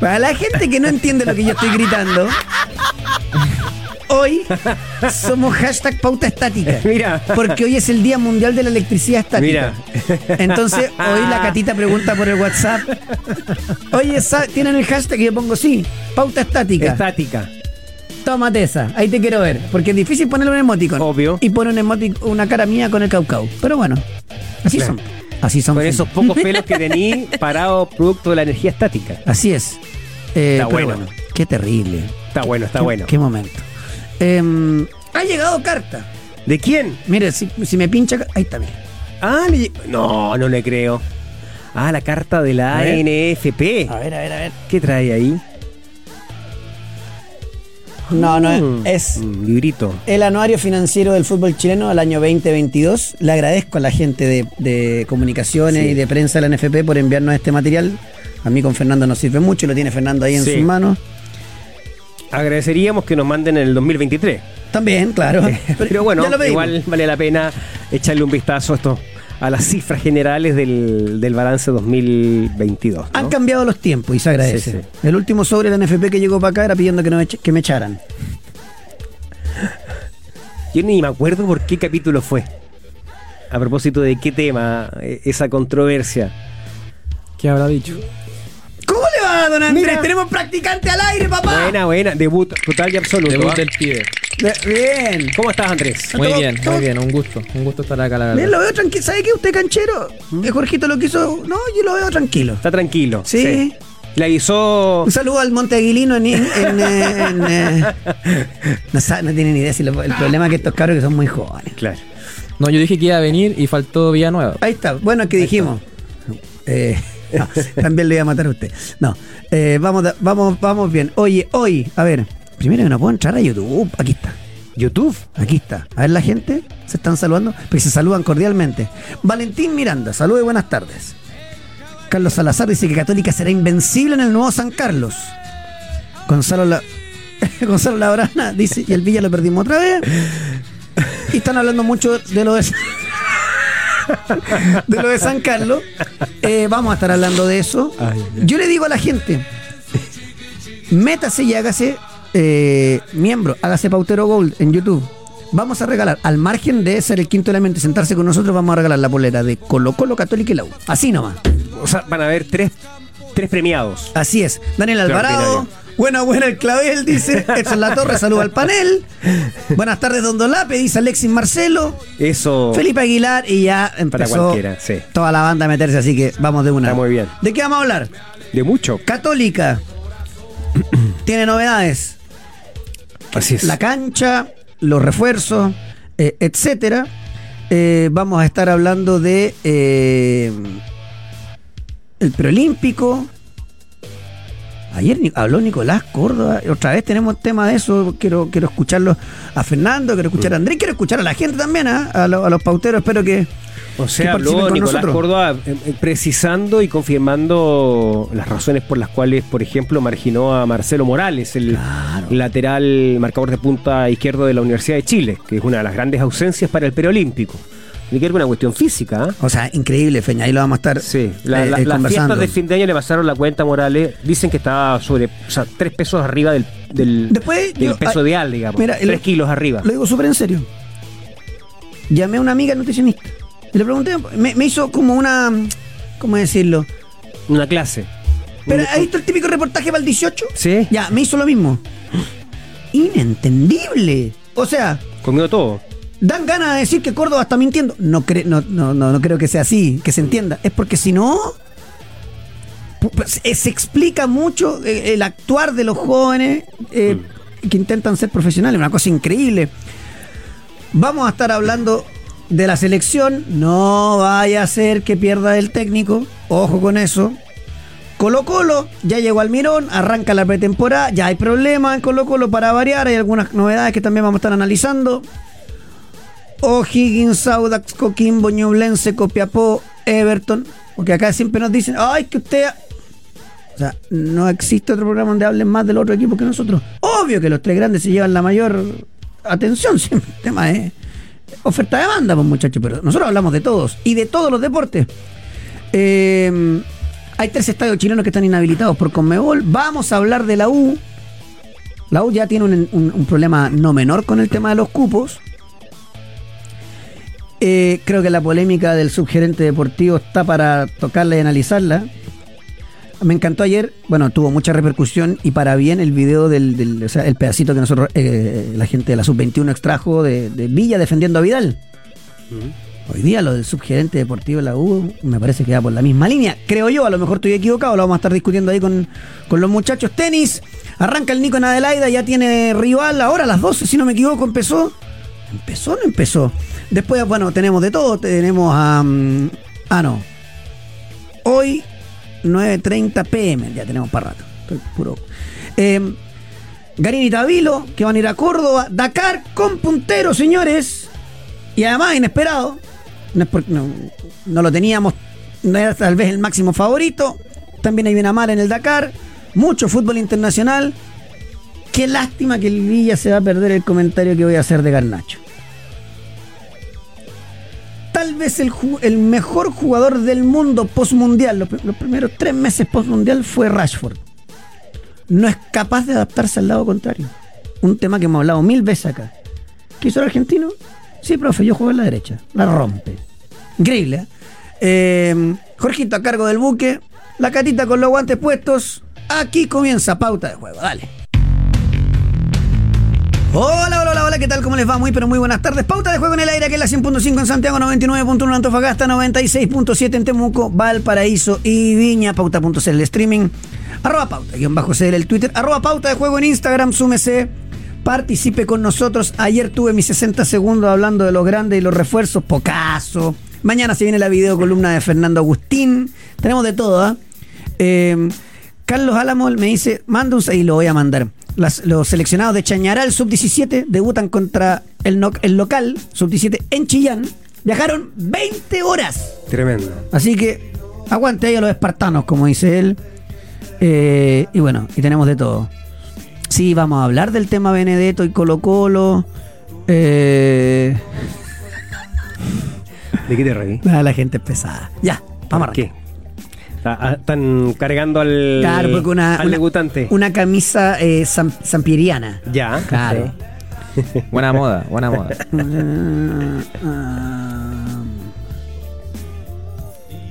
Para la gente que no entiende lo que yo estoy gritando, hoy somos hashtag pauta estática. Mira. Porque hoy es el Día Mundial de la Electricidad Estática. Mira. Entonces, hoy la Catita pregunta por el WhatsApp. Oye, ¿tienen el hashtag? Y yo pongo sí, pauta estática. Estática. Tómate esa, ahí te quiero ver. Porque es difícil ponerle un emoticon. Obvio. Y pone un emotic- una cara mía con el caucao. Pero bueno, así Claro. son. Así son. Con esos pocos pelos que tení parados producto de la energía estática. Así es. Eh, Está bueno. Qué terrible. Está bueno, está Qué- bueno. Qué momento. Em, ha llegado carta. ¿De quién? Mire, si, si me pincha. Ahí está, mire. Ah, le- no, no le creo. Ah, la carta de la A. ANFP. A ver, a ver, a ver. ¿Qué trae ahí? No, no, Mm, es Un librito. el anuario financiero del fútbol chileno al año 2022. Le agradezco a la gente de, de comunicaciones Sí. y de prensa de la NFP por enviarnos este material. A mí con Fernando nos sirve mucho, lo tiene Fernando ahí en Sí. sus manos. Agradeceríamos que nos manden en el 2023. También, claro. Pero bueno, Ya lo pedimos. igual vale la pena echarle un vistazo a esto a las cifras generales del, del balance 2022. ¿no? Han cambiado los tiempos y se agradece. Sí, El último sobre la NFP que llegó para acá era pidiendo que, no eche- que me echaran. Yo ni me acuerdo por qué capítulo fue. A propósito de qué tema, eh, esa controversia. ¿Qué habrá dicho? ¿Cómo le va, don Andrés? Mira. Tenemos practicante al aire, papá. Buena, buena, debut total y absoluto. Debut ¿ah? del pibe. Bien. ¿Cómo estás, Andrés? Muy Todo- bien, todo- muy bien. Un gusto. Un gusto estar acá, la Bien, verdad. lo veo tranquilo. ¿Sabe qué? Usted canchero. Eh, Jorgito lo quiso. No, yo lo veo tranquilo. Está tranquilo. Sí. Le avisó. Un saludo al Monte Aguilino en. en, en, eh, en, eh, no, sabe- no tienen ni idea si lo- el problema es que estos cabros que son muy jóvenes. Claro. No, yo dije que iba a venir y faltó Villanueva. Ahí está. Bueno, que dijimos. Eh, también le iba a matar a usted. No. eh, vamos, vamos, vamos bien. Oye, hoy, a ver. Primero que no puedo entrar a YouTube. Aquí está. YouTube. Aquí está. A ver la gente. Se están saludando. Pues se saludan cordialmente. Valentín Miranda. Saludos y buenas tardes. Carlos Salazar dice que Católica será invencible en el nuevo San Carlos. Gonzalo La... Gonzalo Labrana dice, y el Villa lo perdimos otra vez. Y están hablando mucho de lo de, de, lo de San Carlos. Eh, vamos a estar hablando de eso. Yo le digo a la gente, métase y hágase eh, miembro, hágase Pautero Gold en YouTube. Vamos a regalar, al margen de ser el quinto elemento y sentarse con nosotros, vamos a regalar la polera de Colo Colo Católica y la U. Así nomás. O sea, van a haber tres, tres premiados. Así es. Daniel Alvarado. Buena, buena el clavel, dice. Edson La Torre, saluda al panel. Buenas tardes, Don Dolape, dice Alexis Marcelo. Eso. Felipe Aguilar y ya empezó cualquiera, sí. toda la banda a meterse, así que vamos de una. Está muy bien. ¿De qué vamos a hablar? De mucho. Católica. Tiene novedades. Así es. La cancha, los refuerzos, eh, etcétera. Eh, vamos a estar hablando de eh, el preolímpico. Ayer habló Nicolás Córdoba. Otra vez tenemos tema de eso. Quiero, quiero escucharlo a Fernando, quiero escuchar a Andrés, quiero escuchar a la gente también, ¿ah? a, lo- a los pauteros. Espero que, O sea, habló Nicolás nosotros. Córdoba eh, eh, precisando y confirmando las razones por las cuales, por ejemplo, marginó a Marcelo Morales, el Claro. lateral marcador de punta izquierdo de la Universidad de Chile, que es una de las grandes ausencias para el preolímpico. Tiene que con una cuestión física. ¿ah? O sea, increíble, Feña. Ahí lo vamos a estar Sí, la- eh, la- eh, las fiestas de fin de año le pasaron la cuenta Morales. Dicen que estaba sobre, o sea, tres pesos arriba del, del, Después, del yo- peso ah, ideal, digamos. mira, tres kilos arriba. Lo digo súper en serio. Llamé a una amiga nutricionista y le pregunté, me, me hizo como una, ¿cómo decirlo? Una clase. Pero ¿has visto el típico reportaje para el 18? Sí. Ya, me hizo lo mismo. Inentendible. O sea, Comió todo. Dan ganas de decir que Córdoba está mintiendo. No, cre- no, no, no, no creo que sea así, que se entienda. Es porque si no, pu- pues, eh, se explica mucho eh, el actuar de los jóvenes eh, que intentan ser profesionales. Una cosa increíble. Vamos a estar hablando de la selección. No vaya a ser que pierda el técnico. Ojo con eso. Colo Colo, ya llegó al Mirón, arranca la pretemporada, ya hay problemas en Colo Colo para variar, hay algunas novedades que también vamos a estar analizando. O'Higgins, Audax, Coquimbo, Ñublense, Copiapó, Everton, porque acá siempre nos dicen, ay, que usted... O sea, no existe otro programa donde hablen más del otro equipo que nosotros. Obvio que los tres grandes se llevan la mayor atención, siempre. El tema es oferta-demanda, pues muchachos, pero nosotros hablamos de todos y de todos los deportes. Eh, hay tres estadios chilenos que están inhabilitados por Conmebol. Vamos a hablar de la U. La U ya tiene un, un- un problema no menor con el tema de los cupos. Eh, creo que la polémica del subgerente deportivo está para tocarla y analizarla. Me encantó ayer, bueno, tuvo mucha repercusión y para bien el video del, del- o sea, el pedacito que nosotros, eh, la gente de la sub-21 extrajo de, de Villa defendiendo a Vidal. Hoy día lo del subgerente deportivo de la U me parece que va por la misma línea. Creo yo, a lo mejor estoy equivocado, lo vamos a estar discutiendo ahí con, con los muchachos. Tenis, arranca el Nico en Adelaida, ya tiene rival ahora a las 12, si no me equivoco, empezó. ¿Empezó o no empezó? Después, bueno, tenemos de todo, tenemos a... ah, no. Hoy, 9.30 pm, ya tenemos para rato. Puro... Eh, Garín y Tabilo, que van a ir a Córdoba. Dakar con puntero, señores. Y además, inesperado. No, es por- no- no lo teníamos. No era tal vez el máximo favorito. También hay Benamar en el Dakar. Mucho fútbol internacional. Qué lástima que el Villa se va a perder el comentario que voy a hacer de Garnacho. Tal vez el, mejor jugador del mundo postmundial, los, los primeros tres meses postmundial, fue Rashford no es capaz de adaptarse al lado contrario. Un tema que hemos hablado mil veces acá. ¿Qué hizo el argentino? Sí, profe, yo juego en la derecha. La rompe. Increíble. ¿eh? Eh, Jorgito a cargo del buque. La catita con los guantes puestos. Aquí comienza pauta de juego. Dale. Hola, hola, hola, hola, ¿qué tal? ¿Cómo les va? Muy, pero muy buenas tardes. Pauta de juego en el aire, que es la 100.5 en Santiago, 99.1 en Antofagasta, 96.7 en Temuco, Valparaíso y Viña. Pauta.cl el streaming. Arroba pauta, guion bajo CL el Twitter. Arroba pauta de juego en Instagram, súmese. Participe con nosotros. Ayer tuve mis 60 segundos hablando de los grandes y los refuerzos. Pocaso. Mañana se viene la videocolumna de Fernando Agustín. Tenemos de todo, ¿ah? Eh, Carlos Álamo me dice, manda un y lo voy a mandar. Las- los seleccionados de Chañaral sub-17 debutan contra el, no- el local sub-17 en Chillán. Viajaron 20 horas. Tremendo. Así que aguante ahí a los espartanos, como dice él. Eh, y bueno, y tenemos de todo. Sí, vamos a hablar del tema Benedetto y Colo Colo. Eh, ¿De qué te reí? nada, la gente es pesada. Ya, vamos a ¿Qué? Está- ah, Están cargando al, Claro, porque una, al una- debutante. una camisa eh, san- sampieriana. Ya. Claro. Buena moda, buena moda.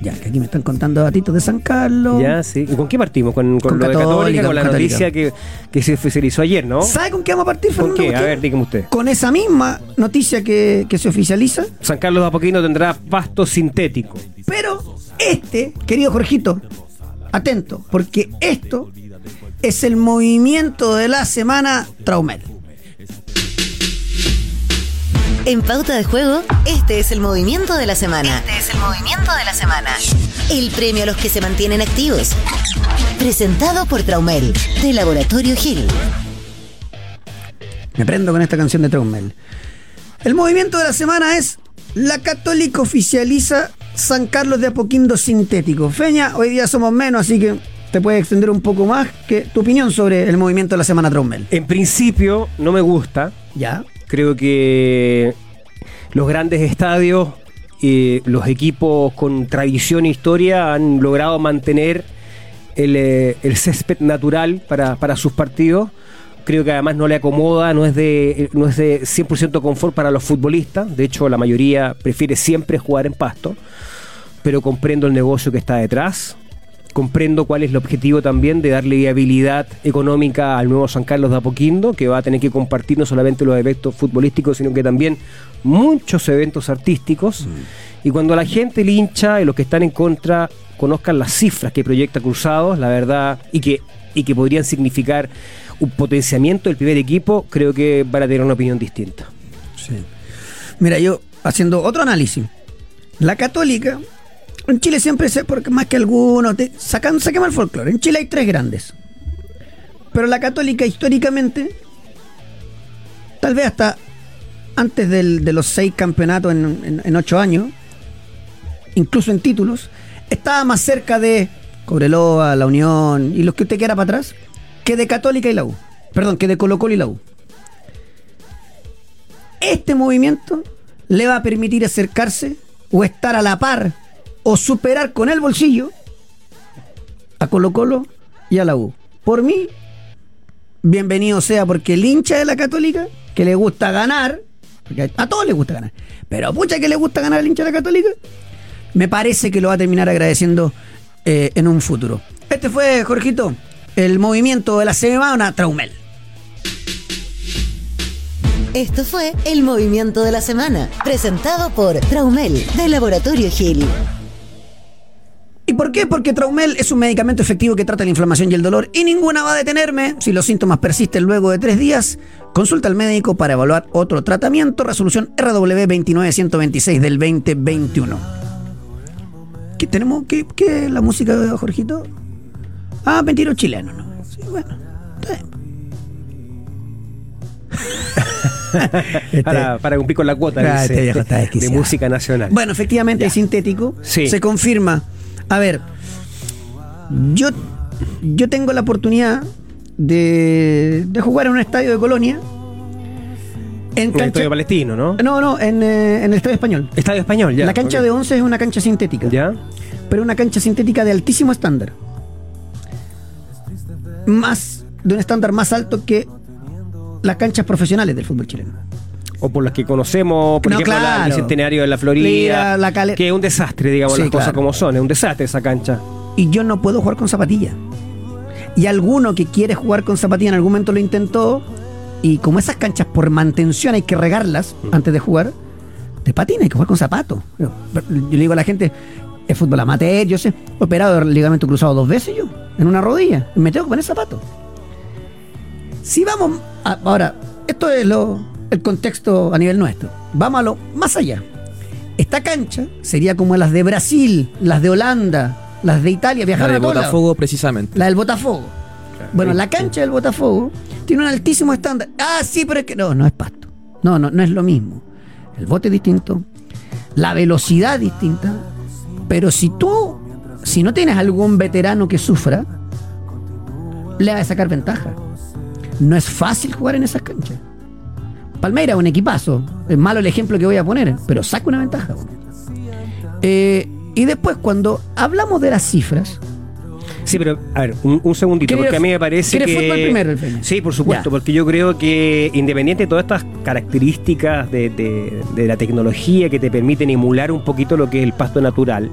ya, que aquí me están contando datitos de San Carlos. Ya, sí. ¿Y con qué partimos? Con, con Con lo de Católica, con con la Católica. noticia que, que se oficializó ayer, ¿no? ¿Sabe con qué vamos a partir, ¿Con Fernando qué? A ver, dígame usted. Con esa misma noticia que, que se oficializa. San Carlos de Apoquino tendrá pasto sintético. Pero este, querido Jorgito, atento, porque esto es el movimiento de la semana Traumel. En Pauta de Juego, este es el movimiento de la semana. Este es el movimiento de la semana. El premio a los que se mantienen activos. Presentado por Traumel, de Laboratorio Gil. Me prendo con esta canción de Traumel. El movimiento de la semana es La Católica oficializa San Carlos de Apoquindo sintético. Feña, hoy día somos menos, así que te puedes extender un poco más que tu opinión sobre el movimiento de la semana Traumel. En principio, no me gusta. Ya. Creo que los grandes estadios, eh, los equipos con tradición e historia han logrado mantener el, eh, el césped natural para, para sus partidos. Creo que además no le acomoda, no es de, no es de 100% confort para los futbolistas. De hecho, la mayoría prefiere siempre jugar en pasto. Pero comprendo el negocio que está detrás. Comprendo cuál es el objetivo también de darle viabilidad económica al nuevo San Carlos de Apoquindo, que va a tener que compartir no solamente los eventos futbolísticos, sino que también muchos eventos artísticos. Y cuando la gente, el hincha y los que están en contra conozcan las cifras que proyecta Cruzados, la verdad, y que, y que podrían significar un potenciamiento del primer equipo, creo que van a tener una opinión distinta. Sí. Mira, yo haciendo otro análisis. La católica, en Chile siempre sé, porque más que algunos, te, sacan, saquemos el folclore. En Chile hay tres grandes. Pero la católica históricamente, tal vez hasta antes del- de los seis campeonatos en, en- en ocho años, incluso en títulos, estaba más cerca de Cobreloa, La Unión y los que usted quiera para atrás, que de Católica y la U. Perdón, que de Colo Colo y la U. Este movimiento le va a permitir acercarse o estar a la par o superar con el bolsillo a Colo Colo y a la U. Por mí, bienvenido sea porque el hincha de la Católica, que le gusta ganar, porque a todos les gusta ganar, pero pucha que le gusta ganar al hincha de la Católica, me parece que lo va a terminar agradeciendo eh, en un futuro. Este fue, Jorgito, el movimiento de la semana Traumel. Esto fue el movimiento de la semana, presentado por Traumel, de Laboratorio Gil. ¿Y por qué? Porque Traumel es un medicamento efectivo que trata la inflamación y el dolor y ninguna va a detenerme. Si los síntomas persisten luego de tres días, consulta al médico para evaluar otro tratamiento. Resolución RW 29126 del 2021. ¿Qué tenemos? ¿Qué, qué es la música de Jorgito? Ah, mentiro chileno, ¿no? Sí, bueno. está bien. Este- para, para cumplir con la cuota Ah, dice, este de música nacional. Bueno, efectivamente es sintético. Sí. Se confirma. A ver, yo, yo tengo la oportunidad de, de jugar en un estadio de Colonia. En el cancha. estadio palestino, ¿no? No, no, en, eh, en el estadio español. Estadio español, ya. la cancha de 11 es una cancha sintética. ¿Ya? Pero una cancha sintética de altísimo estándar. Más, de un estándar más alto que las canchas profesionales del fútbol chileno. O por las que conocemos, por No, ejemplo, la- el Bicentenario de la Florida, la Cale- que es un desastre, digamos, Sí, las cosas como son, es un desastre esa cancha. y yo no puedo jugar con zapatilla. Y alguno que quiere jugar con zapatilla en algún momento lo intentó. Y como esas canchas por mantención hay que regarlas antes de jugar, de patina hay que jugar con zapatos. Yo, yo le digo a la gente, es fútbol amateur, yo sé, he operado el ligamento cruzado dos veces yo, en una rodilla, y me tengo que poner zapatos. Si vamos, a- ahora, esto es lo, el contexto a nivel nuestro, vamos a lo más allá. Esta cancha sería como las de Brasil, las de Holanda, las de Italia, La viajaron de a todos lados. Botafogo, precisamente. La del Botafogo. Bueno, la cancha del Botafogo tiene un altísimo estándar. Ah, sí, pero es que no, no es pasto. No, no, no es lo mismo. El bote es distinto, la velocidad es distinta, pero si tú, si no tienes algún veterano que sufra, le vas a sacar ventaja. No es fácil jugar en esas canchas. Palmeira, un equipazo. Es malo el ejemplo que voy a poner, pero saca una ventaja. Eh, y después, cuando hablamos de las cifras, Sí, pero a ver, un, un segundito, ¿Quiere- porque a mí me parece que... fútbol primero, el Peña? Sí, por supuesto, Ya. porque yo creo que independiente de todas estas características de, de- de la tecnología que te permiten emular un poquito lo que es el pasto natural,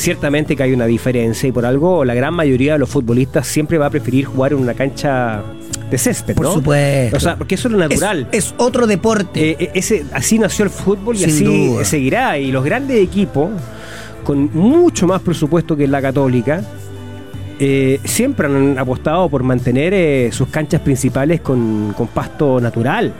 ciertamente que hay una diferencia y por algo la gran mayoría de los futbolistas siempre va a preferir jugar en una cancha de césped, por ¿no? supuesto. O sea, porque eso es lo natural. Es, es otro deporte. Eh, eh, ese, así nació el fútbol y Sin así duda. seguirá. Y los grandes equipos, con mucho más presupuesto que la Católica, eh, siempre han apostado por mantener eh, sus canchas principales con, con pasto natural.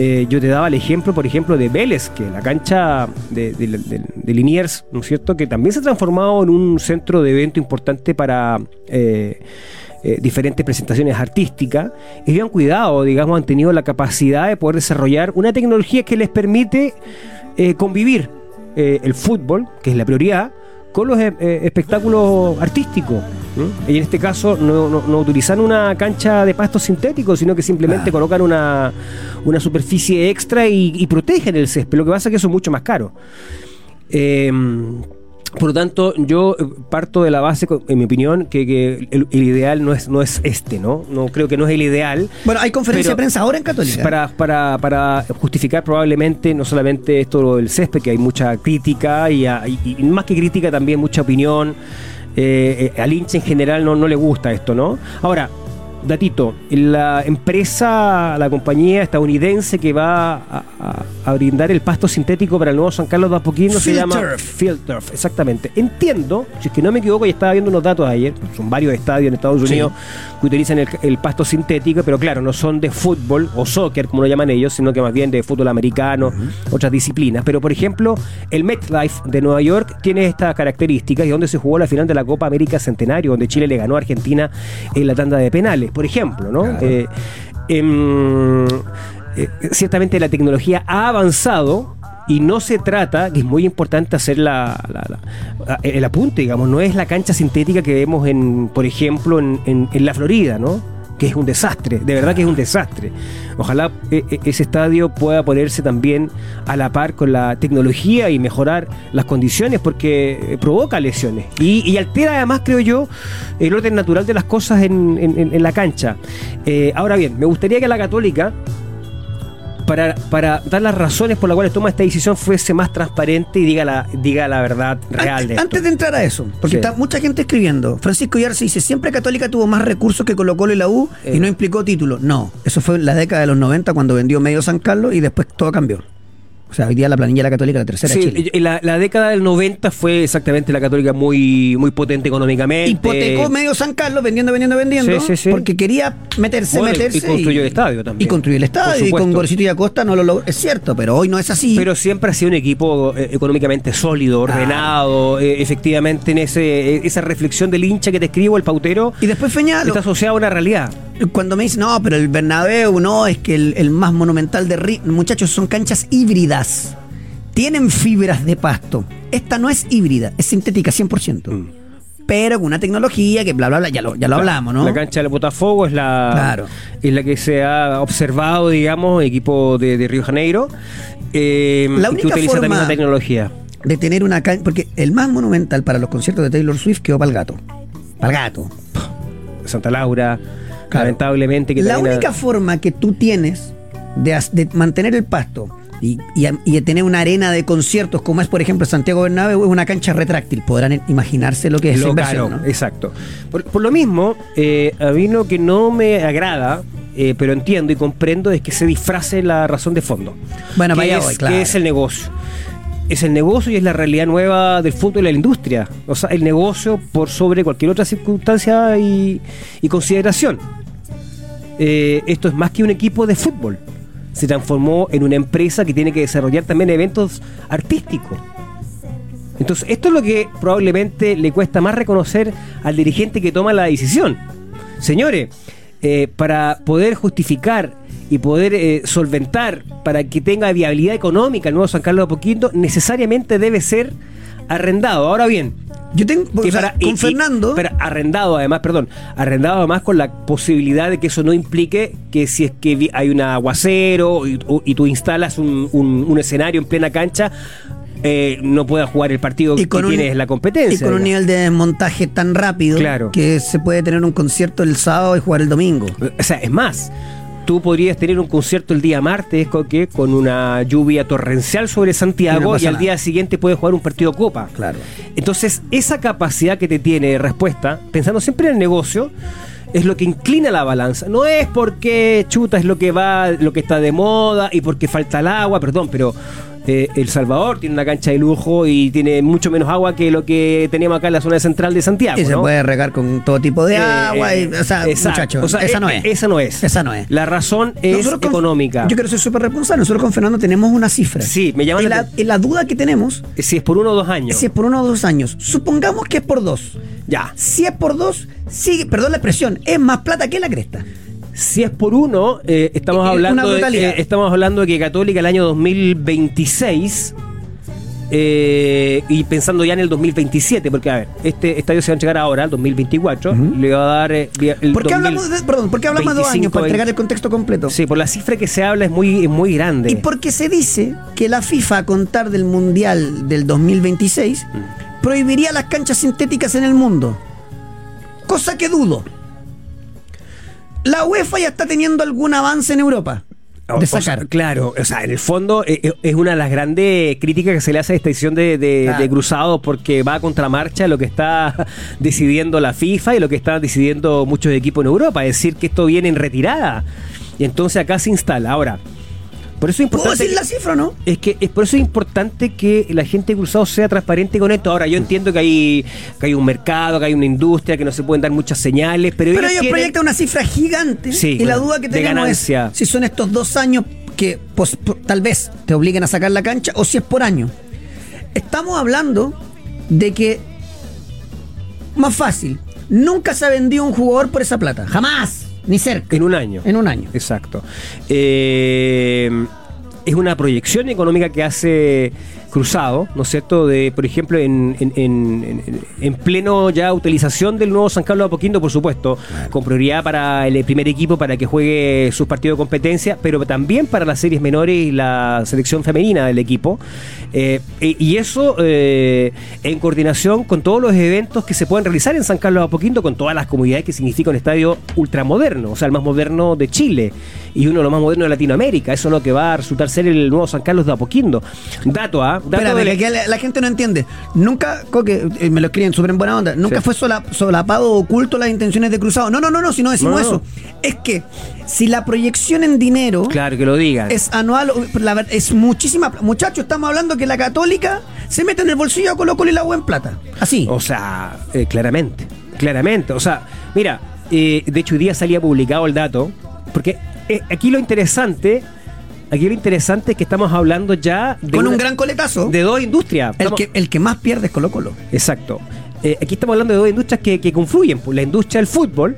Eh, yo te daba el ejemplo, por ejemplo, de Vélez, que la cancha de, de- de- Liniers, ¿no es cierto?, que también se ha transformado en un centro de evento importante para eh, eh, diferentes presentaciones artísticas. Ellos han cuidado, digamos, han tenido la capacidad de poder desarrollar una tecnología que les permite convivir el fútbol, que es la prioridad, con los eh, eh, espectáculos artísticos. ¿m? Y en este caso no, no- no utilizan una cancha de pasto sintético, sino que simplemente Ah. colocan una, una superficie extra y, y protegen el césped. Lo que pasa es que eso es mucho más caro. Eh, por lo tanto, yo eh, parto de la base, en mi opinión, que, que el, el ideal no es, no es este, ¿no? No creo que no es el ideal. bueno, hay conferencia de prensa ahora en Católica. Para, para, para justificar probablemente no solamente esto del césped, que hay mucha crítica y, a- y- y más que crítica también mucha opinión. Eh, eh, al hincha en general no, no le gusta esto, ¿no? Ahora, datito, la empresa, la compañía estadounidense que va a, a- a brindar el pasto sintético para el nuevo San Carlos de Apoquindo se llama Turf. Field Turf, exactamente. Entiendo, si es que no me equivoco, y estaba viendo unos datos ayer, son varios estadios en Estados Sí. Unidos que utilizan el, el pasto sintético, pero claro, no son de fútbol o soccer, como lo llaman ellos, sino que más bien de fútbol americano, otras disciplinas. Pero por ejemplo, el MetLife de Nueva York tiene esta característica y donde se jugó la final de la Copa América Centenario, donde Chile le ganó a Argentina en la tanda de penales, por ejemplo, ¿no? Eh, em, eh, ciertamente la tecnología ha avanzado y no se trata, que es muy importante hacer la, la- la- el apunte, digamos, no es la cancha sintética que vemos en, por ejemplo, en, en- en la Florida, ¿no? Que es un desastre, de verdad que es un desastre. Ojalá eh, eh, ese estadio pueda ponerse también a la par con la tecnología y mejorar las condiciones porque eh, provoca lesiones y, y altera además, creo yo, el orden natural de las cosas en, en- en la cancha. Eh, ahora bien, me gustaría que la católica para, para dar las razones por las cuales toma esta decisión fuese más transparente y diga la, diga la verdad real Antes, de esto. antes de entrar a eso, porque Sí. está mucha gente escribiendo. Francisco Yarse dice, siempre Católica tuvo más recursos que Colo Colo y la U y Eh. no implicó título. No, eso fue en la década de los 90 cuando vendió medio San Carlos y después todo cambió. O sea, hoy día la planilla de la Católica la tercera de Sí, Chile. la, la década del 90 fue exactamente la católica muy, muy potente económicamente. Hipotecó medio San Carlos vendiendo, vendiendo, vendiendo. Sí, sí, sí. Porque quería meterse, Bueno, meterse. y construyó el estadio también. Y construyó el estadio. Y con. Gorcito y Acosta no lo logró. Es cierto, pero hoy no es así. Pero siempre ha sido un equipo eh, económicamente sólido, ordenado, eh, efectivamente en ese, eh, esa reflexión del hincha que te escribo, el pautero, y después Feña, lo- está asociado a una realidad. cuando me dicen, no, pero el Bernabéu no, es que el, el más monumental de Ri Muchachos, son canchas híbridas. Tienen fibras de pasto. Esta no es híbrida, es sintética 100%. Mm. Pero con una tecnología que bla, bla, bla, ya lo, ya lo hablamos, ¿no? La cancha del Botafogo es la, Claro. es la que se ha observado, digamos, equipo de, de Río Janeiro. eh, La que única utiliza forma- también la tecnología. de tener una cancha. Porque el más monumental para los conciertos de Taylor Swift quedó para el gato. Para el gato. Santa Laura, Claro. lamentablemente. Que La ha- única forma que tú tienes de mantener el pasto y, y tener una arena de conciertos como es, por ejemplo, Santiago Bernabéu, es una cancha retráctil. Podrán imaginarse lo que es Lo caro, ¿no? exacto. Por, por lo mismo, eh, a mí lo que no me agrada, eh, pero entiendo y comprendo, es que se disfrace la razón de fondo. Bueno, que vaya es, hoy, claro. que es el negocio. Es el negocio y es la realidad nueva del fútbol y de la industria. O sea, el negocio por sobre cualquier otra circunstancia y, y consideración. Eh, esto es más que un equipo de fútbol. Se transformó en una empresa que tiene que desarrollar también eventos artísticos. Entonces, esto es lo que probablemente le cuesta más reconocer al dirigente que toma la decisión. Señores, eh, para poder justificar y poder eh, solventar, para que tenga viabilidad económica el nuevo San Carlos de Apoquindo, necesariamente debe ser arrendado. Ahora bien, Yo tengo, sea, para- con y- y- Fernando, pero arrendado además, perdón, arrendado además con la posibilidad de que eso no implique que si es que hay un aguacero y, tú instalas un, un- un escenario en plena cancha, eh, no pueda jugar el partido y que con un, tienes la competencia. y con un nivel de desmontaje tan rápido Claro. que se puede tener un concierto el sábado y jugar el domingo. O sea, es más, tú podrías tener un concierto el día martes con, que, con una lluvia torrencial sobre Y Santiago no y, pasa al día siguiente puedes jugar un partido Copa. Claro. Entonces, esa capacidad que te tiene de respuesta, pensando siempre en el negocio, es lo que inclina la balanza. No es porque chuta es lo que va, lo que está de moda y porque falta el agua, perdón, pero eh, El Salvador tiene una cancha de lujo y tiene mucho menos agua que lo que teníamos acá en la zona central de Santiago. Y se puede regar con todo tipo de Eh, agua. y- o sea, exacto. muchachos, O sea, esa eh, no es. Esa no es. Esa no es. La razón es Nosotros con- económica. Yo quiero ser súper responsable. Nosotros con Fernando tenemos una cifra. Sí, me llama y la la, y la duda que tenemos Si es por uno o dos años. si es por uno o dos años. Supongamos que es por dos. Ya. Si es por dos, sigue, perdón la expresión, es más plata que la cresta. Si es por uno, eh, estamos, hablando de, eh, estamos hablando de que Católica el año 2026 eh, y pensando ya en el 2027, porque a ver, este estadio se va a entregar ahora, el 2024, le va a dar eh, el ¿Por qué 2000 hablamos de, perdón, ¿por qué hablamos de dos años? Para 25, entregar el contexto completo. Sí, por la cifra que se habla es muy, es muy grande. Y porque se dice que la FIFA, a contar del Mundial del 2026, Mm. prohibiría las canchas sintéticas en el mundo. Cosa que dudo. La UEFA ya está teniendo algún avance en Europa. O- De o sea, sacar. claro, o sea, en el fondo eh, eh, es una de las grandes críticas que se le hace a esta decisión de, de, Claro. de Cruzados porque va a contramarcha lo que está decidiendo la FIFA y lo que están decidiendo muchos equipos en Europa, es decir, que esto viene en retirada. Y entonces acá se instala. Ahora, por eso es ¿Puedo importante. decir la cifra o no? Es que es por eso es importante que la gente de Cruzados sea transparente con esto. Ahora, yo entiendo que hay, que hay un mercado, que hay una industria, que no se pueden dar muchas señales, pero, Pero ellos proyectan una cifra gigante Sí, y la bueno, duda que tenemos es si son estos dos años que pues, tal vez te obliguen a sacar la cancha o si es por año. Estamos hablando de que, más fácil, nunca se ha vendido un jugador por esa plata. Jamás. Ni cerca. En un año. En un año. Exacto. Eh, es una proyección económica que hace Cruzado, ¿no es cierto? De, por ejemplo, en, en, en- en pleno ya utilización del nuevo San Carlos de Apoquindo, por supuesto, con prioridad para el primer equipo para que juegue sus partidos de competencia, pero también para las series menores y la selección femenina del equipo. Eh, y eso eh, en coordinación con todos los eventos que se pueden realizar en San Carlos de Apoquindo, con todas las comodidades que significa un estadio ultramoderno, o sea, el más moderno de Chile y uno de los más modernos de Latinoamérica. Eso es lo que va a resultar ser el nuevo San Carlos de Apoquindo. Dato, ¿ah? Dato Espérame, del- que aquí la, la gente no entiende. Nunca, Coque, eh, me lo escriben súper en buena onda, nunca Sí. fue sola- solapado o oculto las intenciones de Cruzado. No, no, no, no, si no decimos No, no. eso. Es que si la proyección en dinero Claro, que lo digan. es anual, la es muchísima. Muchachos, estamos hablando que la Católica se mete en el bolsillo a Colo Colo y la U en plata. Así. O sea, eh, claramente, claramente. O sea, mira, eh, de hecho hoy día salía publicado el dato, porque aquí lo interesante, aquí lo interesante es que estamos hablando ya de Con un gran coletazo. de dos industrias. el, Estamos- que, el que más pierde es Colo Colo. Exacto. Eh, aquí estamos hablando de dos industrias que, que confluyen. pues, La industria del fútbol,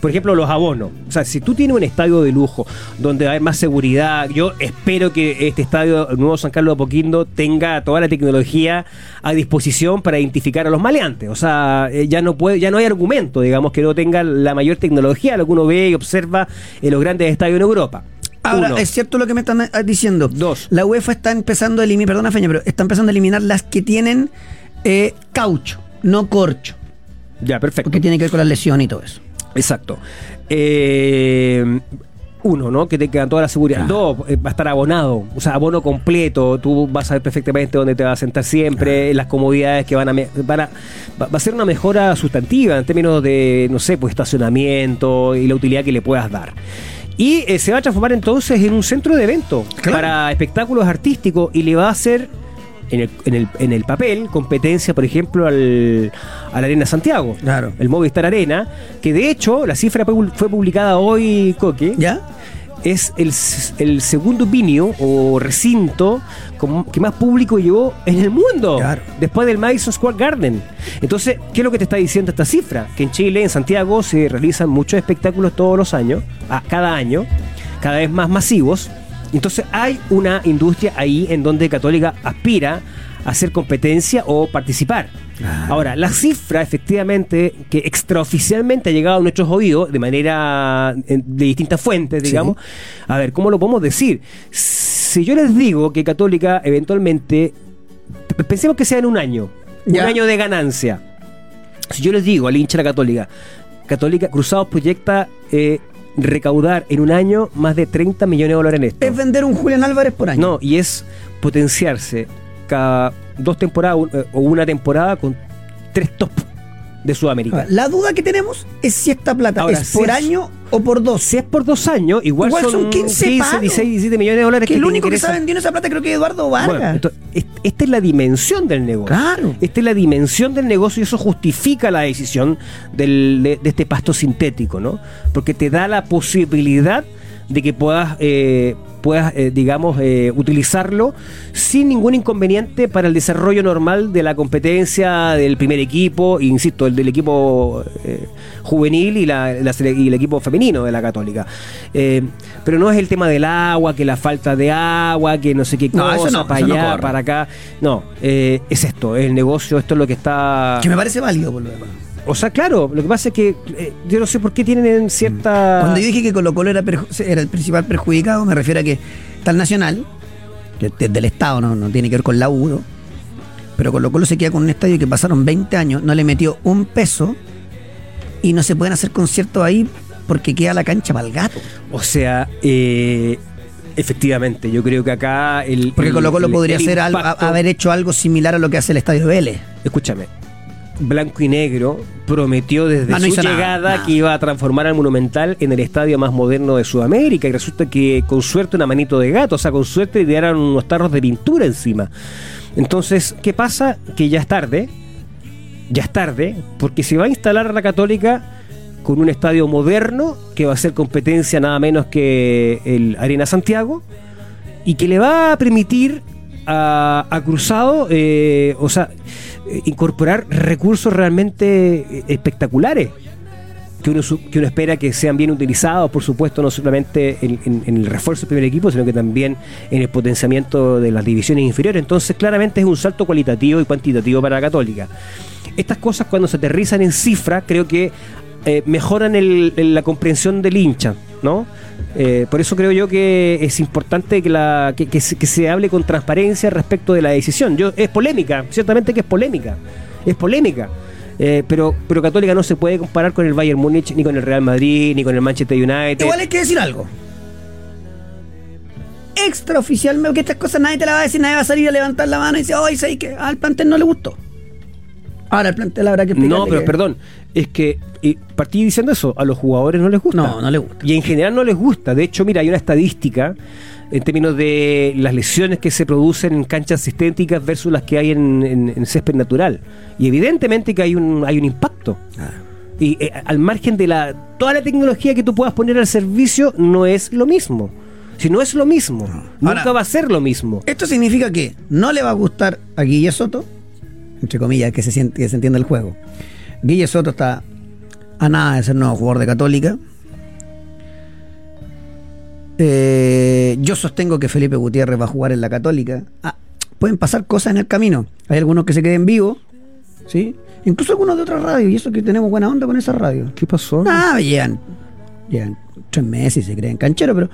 por ejemplo, los abonos. O sea, si tú tienes un estadio de lujo donde haber más seguridad, yo espero que este estadio, el nuevo San Carlos de Apoquindo, tenga toda la tecnología a disposición para identificar a los maleantes. O sea, eh, ya no puede, ya no hay argumento, digamos, que no tenga la mayor tecnología, lo que uno ve y observa en los grandes estadios en Europa. Ahora, Uno. es cierto lo que me están eh, diciendo. Dos. La UEFA está empezando a eliminar, perdona Feña, pero está empezando a eliminar las que tienen eh, caucho, no corcho. Ya, perfecto. Porque tiene que ver con las lesiones y todo eso. Exacto. Eh, uno, ¿no? Que te queda toda la seguridad. Dos, eh, va a estar abonado, o sea, abono completo. Tú vas a ver perfectamente dónde te vas a sentar siempre, las comodidades que van a, van a- va a ser una mejora sustantiva en términos de, no sé, pues estacionamiento y la utilidad que le puedas dar. Y eh, se va a transformar entonces en un centro de evento Claro. para espectáculos artísticos y le va a hacer en el, en el, en el papel competencia, por ejemplo, al, a la Arena Santiago Claro. el Movistar Arena, que de hecho la cifra fue fue publicada hoy, Coque, ¿Ya? Es el, el segundo vinio o recinto con- que más público llevó en el mundo, Claro. después del Madison Square Garden. Entonces, ¿qué es lo que te está diciendo esta cifra? Que en Chile, en Santiago, se realizan muchos espectáculos todos los años, a- cada año, cada vez más masivos. Entonces hay una industria ahí en donde Católica aspira hacer competencia o participar. Ahora, la cifra efectivamente que extraoficialmente ha llegado a nuestros oídos de manera de distintas fuentes, Sí. digamos. A ver, ¿cómo lo podemos decir? Si yo les digo que Católica eventualmente, pensemos que sea en un año, Ya. un año de ganancia. Si yo les digo al hincha de la Católica, Católica Cruzados proyecta eh, recaudar en un año más de 30 millones de dólares en esto. Es vender un Julián Álvarez por año. No, y es potenciarse cada dos temporadas un- eh, o una temporada con tres top de Sudamérica. La duda que tenemos es si esta plata Ahora, es si por es- año o por dos. Si es por dos años, igual, Igual son 15 palos. 16, 17 millones de dólares que el único que ha vendido esa plata creo que es Eduardo Vargas. Bueno, entonces, est- esta es la dimensión del negocio. Claro. Esta es la dimensión del negocio y eso justifica la decisión del- de, de este pasto sintético, ¿no? Porque te da la posibilidad de que puedas, eh, puedas eh, digamos, eh, utilizarlo sin ningún inconveniente para el desarrollo normal de la competencia del primer equipo, insisto, el del equipo eh, juvenil y, la, y el equipo femenino de la católica. Eh, pero no es el tema del agua, que la falta de agua, que no sé qué No, cosa, no, para no allá, para acá. No, eh, es esto, es el negocio, esto es lo que está... Que me parece válido por lo demás. O sea, claro, lo que pasa es que eh, yo no sé por qué tienen cierta... Cuando yo dije que Colo Colo era, era el principal perjudicado, me refiero a que el Nacional, que es del Estado, no, no tiene que ver con la U, pero Colo Colo se queda con un estadio que pasaron 20 años, no le metió un peso y no se pueden hacer conciertos ahí porque queda la cancha para el gato. O sea, eh, efectivamente, yo creo que acá el... Porque Colo Colo el- podría el ser algo- haber hecho algo similar a lo que hace el estadio Vélez. Escúchame. Blanco y Negro prometió desde Ah, no su nada, llegada nada. que iba a transformar al Monumental en el estadio más moderno de Sudamérica y resulta que con suerte una manito de gato, o sea, con suerte le dieron unos tarros de pintura encima. Entonces, ¿qué pasa? Que ya es tarde, ya es tarde, porque se va a instalar la Católica con un estadio moderno que va a ser competencia nada menos que el Arena Santiago y que le va a permitir a, a Cruzado, eh, o sea, incorporar recursos realmente eh, espectaculares. que uno, que uno espera que sean bien utilizados, por supuesto, no solamente en, el refuerzo del primer equipo, sino que también en el potenciamiento de las divisiones inferiores. Entonces, claramente es un salto cualitativo y cuantitativo para la Católica. Estas cosas, cuando se aterrizan en cifra, creo que eh, mejoran el- la comprensión del hincha, ¿no? Eh, por eso creo yo que es importante que, la, que, que se, que se hable con transparencia respecto de la decisión. Yo, es polémica, ciertamente que es polémica, es polémica. Eh, pero, pero Católica no se puede comparar con el Bayern Múnich, ni con el Real Madrid, ni con el Manchester United. Igual hay que decir algo. Extraoficialmente, que estas cosas nadie te la va a decir, nadie va a salir a levantar la mano y decir, oye, ¿sabes que al plantel no le gustó. Ahora el plantel habrá que No, pero que- perdón, es que y partí diciendo eso, a los jugadores no les gusta. No, no les gusta. Y en general no les gusta. De hecho, mira, hay una estadística en términos de las lesiones que se producen en canchas sistémicas versus las que hay en, en- en césped natural. Y evidentemente que hay un, hay un impacto. Ah. Y eh, al margen de la toda la tecnología que tú puedas poner al servicio, no es lo mismo. Si no es lo mismo, nunca Ahora- va a ser lo mismo. Esto significa que no le va a gustar a Guille Soto, entre comillas, que se, siente, que se entienda el juego. Guille Soto está a nada de ser nuevo jugador de Católica. Eh, yo sostengo que Felipe Gutiérrez va a jugar en la Católica. Ah, pueden pasar cosas en el camino. Hay algunos que se queden vivos, ¿sí? Incluso algunos de otras radios, y eso que tenemos buena onda con esa radio. ¿Qué pasó? Ah, llegan, llegan tres meses y se creen cancheros, pero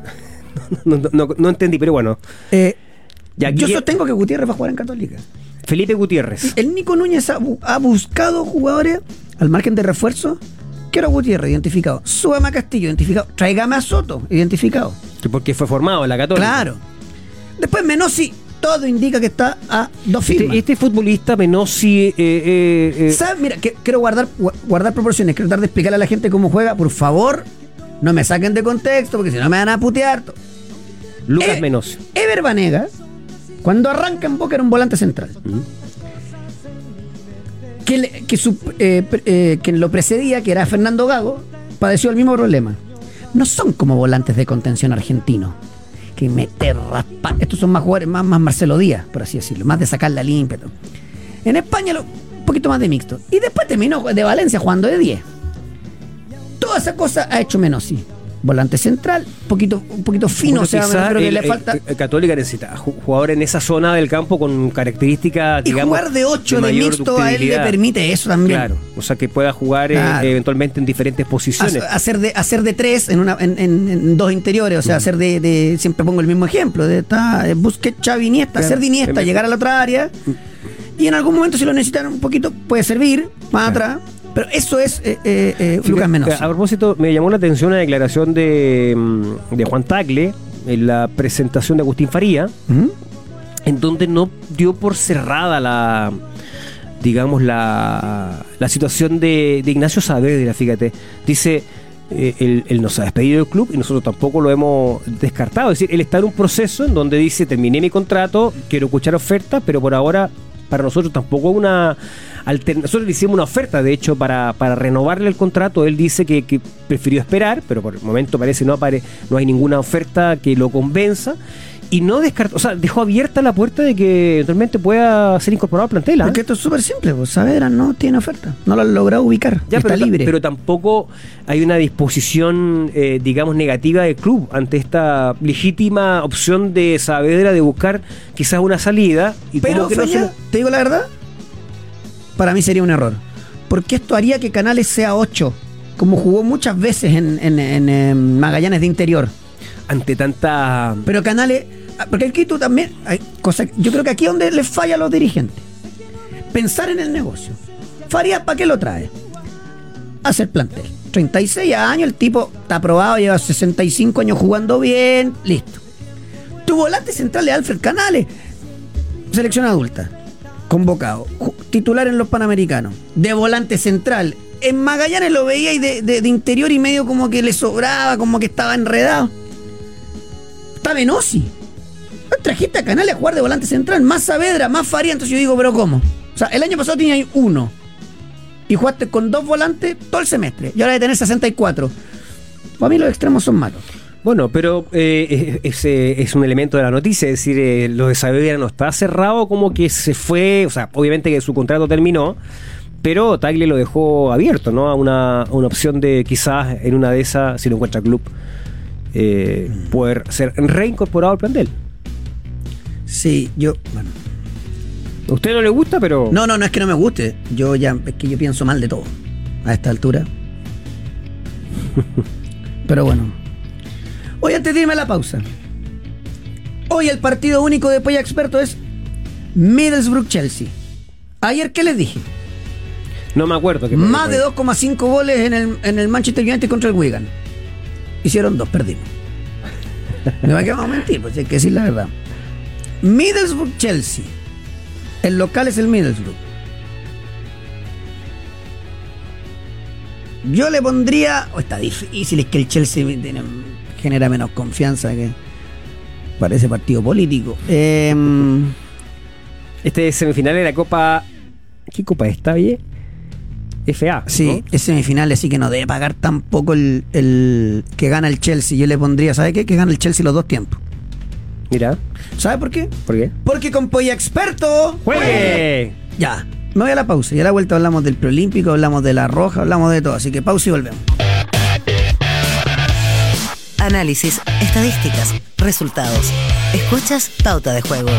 No, no- no- no entendí, pero bueno. eh, Ya, yo Guille- sostengo que Gutiérrez va a jugar en Católica. Felipe Gutiérrez. El Nico Núñez ha, bu- ha buscado jugadores al margen de refuerzo. Quiero a Gutiérrez, identificado. Súbame a Castillo, identificado. Tráigame a Soto, identificado. Que Porque fue formado en la Católica. Claro. Después Menossi, todo indica que está a dos firmas. Este, este futbolista Menossi. Eh, eh, eh, ¿Sabes? Mira, que, quiero guardar, gua- guardar proporciones, quiero tratar de explicarle a la gente cómo juega. Por favor, no me saquen de contexto, porque si no me van a putear. Lucas Eh, Menossi. Ever Vanegas, cuando arranca en Boca era un volante central. Que, que eh, eh, quien lo precedía, que era Fernando Gago, padeció el mismo problema. No son como volantes de contención argentino. Que meter, raspar. Estos son más jugadores, más, más Marcelo Díaz, por así decirlo. Más de sacar la limpia. En España, un poquito más de mixto. Y después terminó de Valencia jugando de 10. Toda esa cosa ha hecho Menossi. Volante central, poquito, un poquito fino, o sea, refiero que el- le falta. el Católica necesita ju- jugador en esa zona del campo con características, Y jugar de 8 de, mayor mixto a él le permite eso también. Claro, o sea que pueda jugar eh, eventualmente en diferentes posiciones. Ha- Hacer de, hacer de tres en, una, en, en- en dos interiores, o Mm. sea, hacer de, de- Siempre pongo el mismo ejemplo: de está, eh, Busquets, Xavi, Iniesta, Claro. hacer de Iniesta, llegar a la otra área. Y en algún momento, si lo necesitan un poquito, puede servir más atrás. Pero eso es eh, eh, eh, Lucas Fíjate, Menos. A propósito, me llamó la atención una declaración de, mm, de Juan Tagle en la presentación de Agustín Faría, en donde no dio por cerrada la digamos la, la situación de, de Ignacio Saavedra, fíjate. Dice, eh, él, él no se ha despedido del club y nosotros tampoco lo hemos descartado. Es decir, él está en un proceso en donde dice, terminé mi contrato, quiero escuchar ofertas, pero por ahora para nosotros tampoco una alternativa. Nosotros le hicimos una oferta, de hecho, para, para renovarle el contrato. Él dice que, que prefirió esperar, pero por el momento parece no, apare, no hay ninguna oferta que lo convenza. Y no descartó, o sea, dejó abierta la puerta de que eventualmente pueda ser incorporado al plantel. ¿ah? Porque esto es súper simple, pues Saavedra no tiene oferta. No lo han logrado ubicar. Ya, está pero, libre. pero tampoco hay una disposición, eh, digamos, negativa del club ante esta legítima opción de Saavedra de buscar quizás una salida. Y Pero, que no Feña, te digo la verdad, para mí sería un error. Porque esto haría que Canales sea 8, como jugó muchas veces en, en- en, em, Magallanes de interior. Ante tanta... Pero Canales, ah, porque aquí tú también, hay yo creo que aquí es donde les falla a los dirigentes. Pensar en el negocio. Farías, ¿para qué lo trae? Hacer plantel. 36 años, el tipo está aprobado, lleva 65 años jugando bien, listo. Tu volante central es Alfred Canales, selección adulta, convocado, titular en los Panamericanos, de volante central. En Magallanes lo veía y de, de- de interior y medio como que le sobraba, como que estaba enredado. Está Venosi. Trajiste a Canales a jugar de volante central, más Saavedra, más Faría, entonces yo digo, pero ¿cómo? O sea, el año pasado tenía uno. Y jugaste con dos volantes todo el semestre. Y ahora de tener 64. Para mí los extremos son malos. Bueno, pero eh, ese es un elemento de la noticia, es decir, eh, lo de Saavedra no está cerrado como que se fue, o sea, obviamente que su contrato terminó, pero Tagle lo dejó abierto, ¿no? A una, una opción de quizás en una de esas, si no encuentra club, eh, poder ser reincorporado al plantel. Sí, yo. Bueno. A usted no le gusta, pero. No, no, no es que no me guste. Yo ya. Es que yo pienso mal de todo. A esta altura. Pero bueno. Hoy antes de irme a la pausa. Hoy el partido único de Polla Experto es Middlesbrough-Chelsea. Ayer, ¿qué les dije? No me acuerdo. Que Más de 2,5 goles en el, en el Manchester United contra el Wigan. Hicieron dos, perdimos. Me va a mentir, pues hay que decir la verdad. Middlesbrough-Chelsea. El local es el Middlesbrough. Yo le pondría. Oh, está difícil, es que el Chelsea genera menos confianza que. Parece partido político. Em, Este es semifinal de la Copa. ¿Qué Copa está, oye? FA. sí, ¿no? es semifinal, así que no debe pagar tampoco el, el que gana el Chelsea. Yo le pondría, ¿sabe qué? Que gana el Chelsea los dos tiempos. Mira, ¿Sabe por qué? ¿por qué? Porque con Polla Experto. ¡Juegue! Ya, me voy a la pausa. Y a la vuelta hablamos del preolímpico, hablamos de la roja, hablamos de todo. Así que pausa y volvemos. Análisis, estadísticas, resultados. Escuchas Pauta de Juego.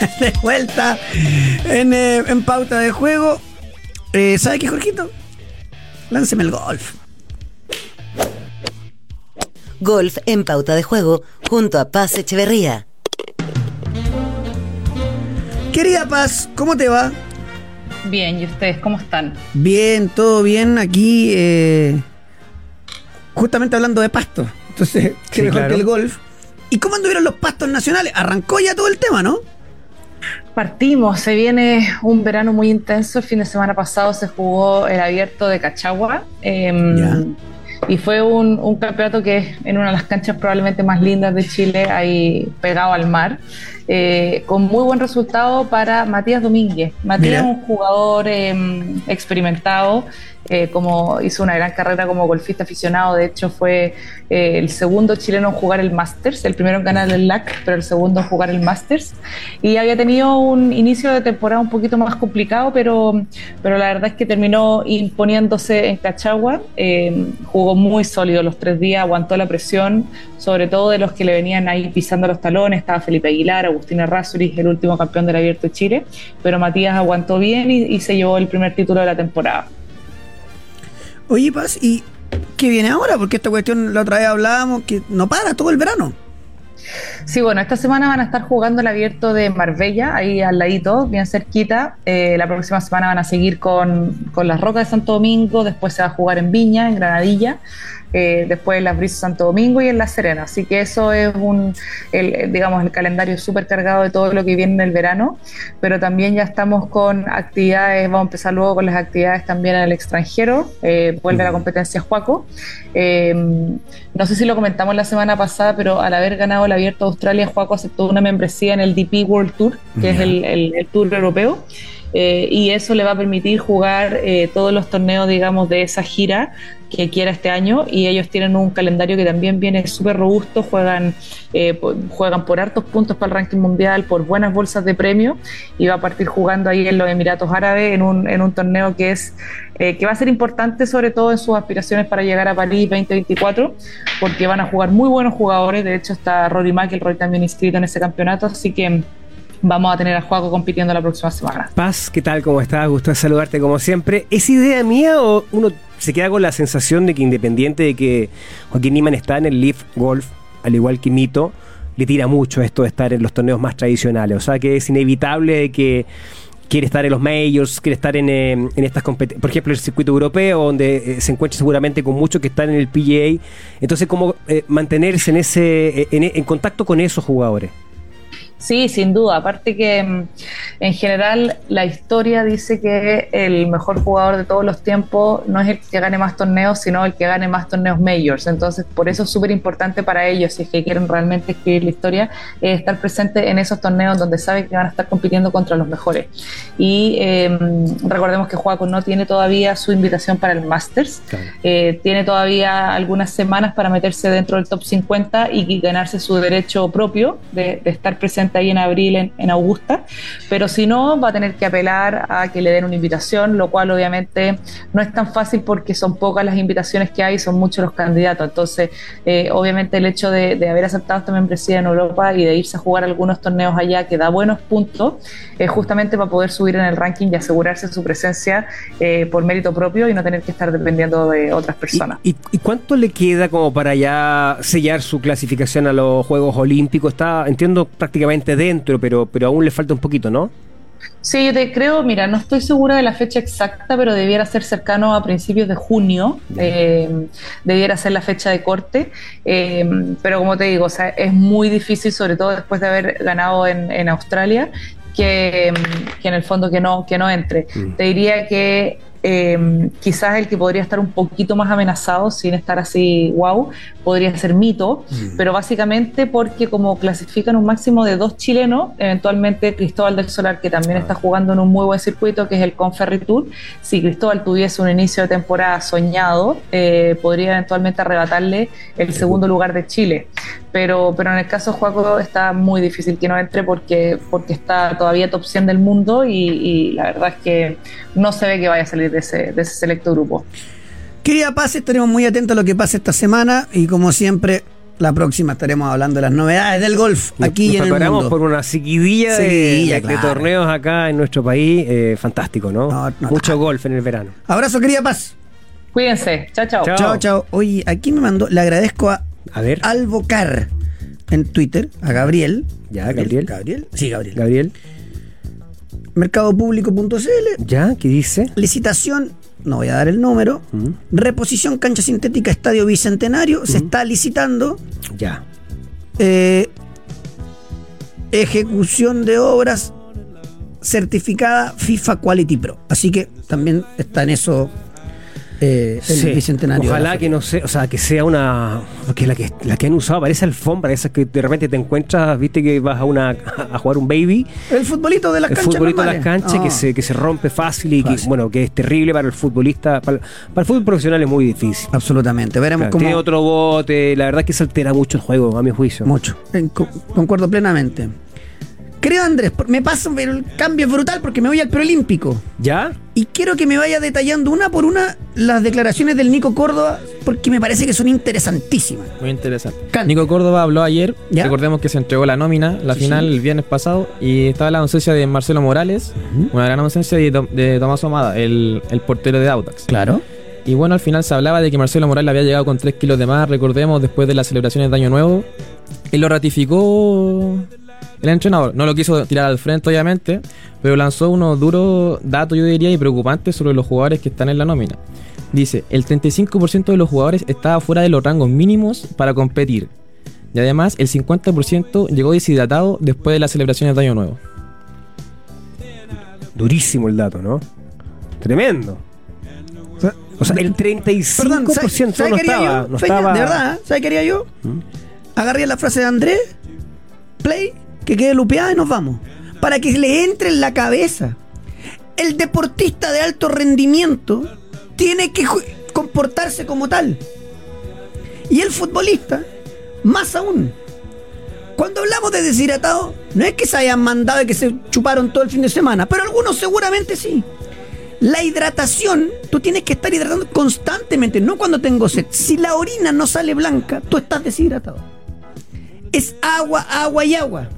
de vuelta en, eh, en pauta de juego. Eh, ¿Sabe qué, Jorgito? Lánceme el golf. Golf en Pauta de Juego junto a Paz Echeverría. Querida Paz, ¿cómo te va? Bien, ¿y ustedes cómo están? Bien, todo bien. Aquí, eh, justamente hablando de pasto. Entonces, qué Sí, mejor claro. que el golf. ¿Y cómo anduvieron los pastos nacionales? Arrancó ya todo el tema, ¿no? Partimos, se viene un verano muy intenso. El fin de semana pasado se jugó el abierto de Cachagua. em. Y fue un, un campeonato que es en una de las canchas probablemente más lindas de Chile, ahí pegado al mar, eh, con muy buen resultado para Matías Domínguez. Matías es un jugador em, experimentado, eh, como hizo una gran carrera como golfista aficionado, de hecho fue eh, el segundo chileno en jugar el Masters, el primero en ganar el LAC, pero el segundo en jugar el Masters, y había tenido un inicio de temporada un poquito más complicado, pero, pero la verdad es que terminó imponiéndose en Cachagua, eh, jugó muy sólido los tres días, aguantó la presión, sobre todo de los que le venían ahí pisando los talones, estaba Felipe Aguilar, Agustín Errázuriz, el último campeón del Abierto de Chile, pero Matías aguantó bien y, y se llevó el primer título de la temporada. Oye, Paz, ¿y qué viene ahora? Porque esta cuestión la otra vez hablábamos que no para todo el verano. Sí, bueno, esta semana van a estar jugando el abierto de Marbella, ahí al ladito, bien cerquita. Eh, la próxima semana van a seguir con, con las Rocas de Santo Domingo, después se va a jugar en Viña, en Granadilla, eh, después en las Brisas de Santo Domingo y en La Serena. Así que eso es un, el, digamos, el calendario súper cargado de todo lo que viene en el verano, pero también ya estamos con actividades, vamos a empezar luego con las actividades también en el extranjero, eh, vuelve la competencia Juaco. Eh, no sé si lo comentamos la semana pasada, pero al haber ganado el Abierto de Australia, Juaco aceptó una membresía en el DP World Tour, que es el, el- el tour europeo. eh, y eso le va a permitir jugar eh, todos los torneos, digamos, de esa gira que quiera este año. Y ellos tienen un calendario que también viene súper robusto, juegan, eh, juegan por hartos puntos para el ranking mundial, por buenas bolsas de premio, y va a partir jugando ahí en los Emiratos Árabes en un, en un torneo que es eh, que va a ser importante sobre todo en sus aspiraciones para llegar a París 2024, porque van a jugar muy buenos jugadores, de hecho está Rory McIlroy también inscrito en ese campeonato, así que vamos a tener a Juaco compitiendo la próxima semana. Paz, ¿qué tal? ¿Cómo estás? Gusto de saludarte como siempre. ¿Es idea mía o uno se queda con la sensación de que independiente de que Joaquín Niman está en el Leaf Golf, al igual que Mito, le tira mucho esto de estar en los torneos más tradicionales? O sea, que es inevitable que quiere estar en los majors, quiere estar en, eh, estas competencias, por ejemplo, el circuito europeo, donde eh, se encuentra seguramente con muchos que están en el PGA. Entonces, ¿cómo eh, mantenerse en ese en contacto con esos jugadores? Sí, sin duda. Aparte que mm, en general la historia dice que el mejor jugador de todos los tiempos no es el que gane más torneos, sino el que gane más torneos majors. Entonces, por eso es súper importante para ellos, si es que quieren realmente escribir la historia, eh, estar presente en esos torneos donde saben que van a estar compitiendo contra los mejores. Y eh, recordemos que Juaco no tiene todavía su invitación para el Masters, eh, tiene todavía algunas semanas para meterse dentro del top 50 y ganarse su derecho propio de, estar presente ahí en abril en, en Augusta, pero si no, va a tener que apelar a que le den una invitación, lo cual obviamente no es tan fácil porque son pocas las invitaciones que hay, son muchos los candidatos. Entonces, eh, obviamente el hecho de, haber aceptado esta membresía en Europa y de irse a jugar algunos torneos allá que da buenos puntos, es justamente para poder subir en el ranking y asegurarse su presencia eh, por mérito propio y no tener que estar dependiendo de otras personas. ¿Y, cuánto le queda como para ya sellar su clasificación a los Juegos Olímpicos? Está, entiendo, prácticamente dentro, pero, pero aún le falta un poquito, ¿no? Sí, yo te creo, mira, no estoy segura de la fecha exacta, pero debiera ser cercano a principios de junio, eh, debiera ser la fecha de corte, eh, pero como te digo, o sea, es muy difícil, sobre todo después de haber ganado en, en Australia, que, que, en el fondo que no, que no entre. Mm. Te diría que eh, quizás el que podría estar un poquito más amenazado sin estar así wow podría ser Mito, mm. pero básicamente porque como clasifican un máximo de dos chilenos, eventualmente Cristóbal del Solar, que también está jugando en un muy buen circuito, que es el Conferry Tour, si Cristóbal tuviese un inicio de temporada soñado, eh, podría eventualmente arrebatarle el segundo lugar de Chile. Pero, pero en el caso de Juaco está muy difícil que no entre porque, porque está todavía top 100 del mundo y, la verdad es que no se ve que vaya a salir de ese, de ese selecto grupo. Querida Paz, estaremos muy atentos a lo que pase esta semana y como siempre, la próxima estaremos hablando de las novedades del golf aquí en el mundo. por una seguidilla, de, torneos acá en nuestro país. Eh, fantástico, ¿no? Mucho golf en el verano. Abrazo, querida Paz. Cuídense. Chao, chao. Chao, chao. Oye, aquí me mandó, le agradezco a, a ver. Alvocar en Twitter, a Gabriel. Ya, Gabriel. Gabriel. Sí, Gabriel. Gabriel. Mercadopublico.cl. Ya, ¿qué dice? Licitación no voy a dar el número, reposición cancha sintética Estadio Bicentenario, se está licitando. Ya. Eh, ejecución de obras certificada FIFA Quality Pro. Así que también está en eso eh, el bicentenario. Ojalá que no sea, o sea, que sea una. Porque la que, la que han usado parece alfombra, esas que de repente te encuentras, viste que vas a una a jugar un baby. El futbolito de las canchas. El futbolito de las canchas que, se, que se rompe fácil y que, bueno, que es terrible para el futbolista. Para, el fútbol profesional es muy difícil. Absolutamente. Veremos cómo. Tiene otro bote, la verdad que se altera mucho el juego, a mi juicio. Mucho. concuerdo plenamente. Creo, Andrés, me pasa, pero el cambio es brutal porque me voy al preolímpico. ¿Ya? Y quiero que me vaya detallando una por una las declaraciones del Nico Córdoba porque me parece que son interesantísimas. Muy interesante. Nico Córdoba habló ayer, recordemos que se entregó la nómina, la final el viernes pasado, y estaba la ausencia de Marcelo Morales, una gran ausencia de, Tomás Omada, el, el portero de Audax. Claro. Y bueno, al final se hablaba de que Marcelo Morales había llegado con 3 kilos de más, recordemos, después de las celebraciones de Año Nuevo. Él lo ratificó el entrenador no lo quiso tirar al frente, obviamente, pero lanzó unos duros datos, yo diría, y preocupantes sobre los jugadores que están en la nómina. Dice, el 35% de los jugadores estaba fuera de los rangos mínimos para competir. Y además, el 50% llegó deshidratado después de las celebraciones de Año Nuevo. Durísimo el dato, ¿no? Tremendo. O sea, el 35% Perdón, no, estaba, no estaba... De verdad, ¿sabes qué haría yo? ¿Mm? Agarría la frase de Andrés, play, que quede lupeada y nos vamos. Para que le entre en la cabeza. El deportista de alto rendimiento tiene que comportarse como tal. Y el futbolista, más aún. Cuando hablamos de deshidratado, no es que se hayan mandado y que se chuparon todo el fin de semana, pero algunos seguramente sí. La hidratación, tú tienes que estar hidratando constantemente, no cuando tengo sed. Si la orina no sale blanca, tú estás deshidratado. Es agua, agua y agua.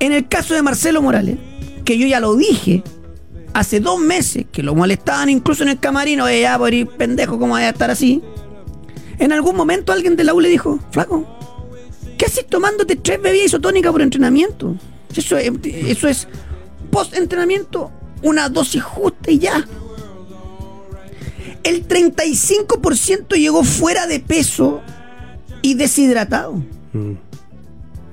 En el caso de Marcelo Morales, que yo ya lo dije hace dos meses, que lo molestaban incluso en el camarino, de ya por ir pendejo, ¿cómo vaya a estar así? En algún momento alguien de la U le dijo, flaco, ¿qué haces tomándote tres bebidas isotónicas por entrenamiento? Eso es, eso es post-entrenamiento, una dosis justa y ya. El 35% llegó fuera de peso y deshidratado. Mm.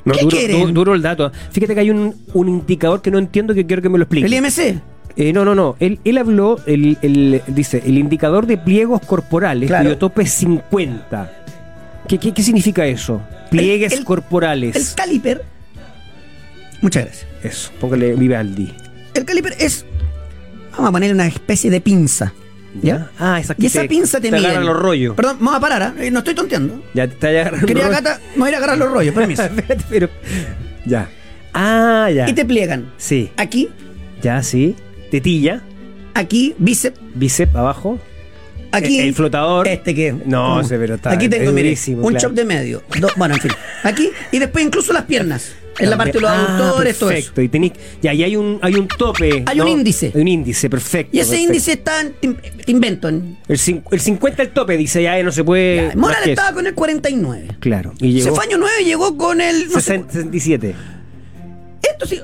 No, ¿Qué duro, quieren? du- duro el dato. Fíjate que hay un, un indicador que no entiendo que quiero que me lo explique. ¿El IMC? Eh, no, no, no. Él, él habló, el, el- dice, el indicador de pliegos corporales, Claro. cuyo tope es 50. ¿Qué, qué, qué significa eso? Pliegues El- el- corporales. El caliper. Muchas gracias. Eso, póngale Vivaldi. El caliper es. Vamos a ponerle una especie de pinza. ¿Ya? Ah, esa Y esa pinza te, te mide. los rollos. Perdón, vamos a parar. Eh, no estoy tonteando. Ya te está agarrando Quería Gata, me voy a ir a agarrar los rollos, permiso. Pero. Ya. Ah, ya. y te pliegan. Sí. Aquí, Ya, sí. Tetilla, aquí, bíceps, bíceps abajo. Aquí. El- el flotador. Este que. No, como- ese, pero está- Aquí tengo, mire, un claro. chop de medio. Do- bueno, en fin. Aquí, y después incluso las piernas. En la parte de los Ah, aductores, todo eso. Perfecto. Y y hay un, hay un tope. Hay un ¿no? índice. Hay un índice, perfecto. Y ese perfecto. índice está en. Te. En, El, el 50 el tope, dice ya, no se puede. ya, que estaba con el 49. Claro. Y llegó. Cefaño 9 llegó con el. No sé, 67. esto sí.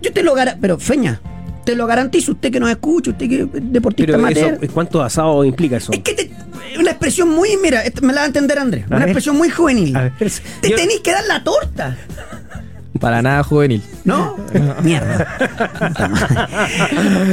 Yo te lo garantizo. Pero, Feña, te lo garantizo. Usted que nos escucha, usted que es deportista Pero amateur. eso, ¿cuánto asado implica eso? Es que te, una expresión muy, mira, me la va a entender Andrés, A una ver. expresión muy juvenil. Ver, te yo- tenéis que dar la torta, Para nada juvenil. ¿no? Mierda.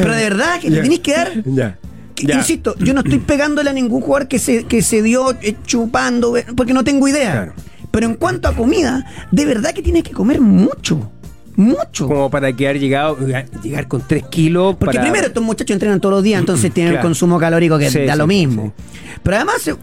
Pero de verdad que le tenéis que dar. Ya. Ya. Insisto, yo no estoy pegándole a ningún jugador que se, que se dio eh, chupando, porque no tengo idea. Claro. Pero en cuanto a comida, de verdad que tienes que comer mucho. Mucho. Como para quedar llegado, llegar con 3 kilos. Porque para- primero estos muchachos entrenan todos los días, entonces tienen Claro. el consumo calórico que Sí, da sí, lo sí, mismo. Pero además, eh,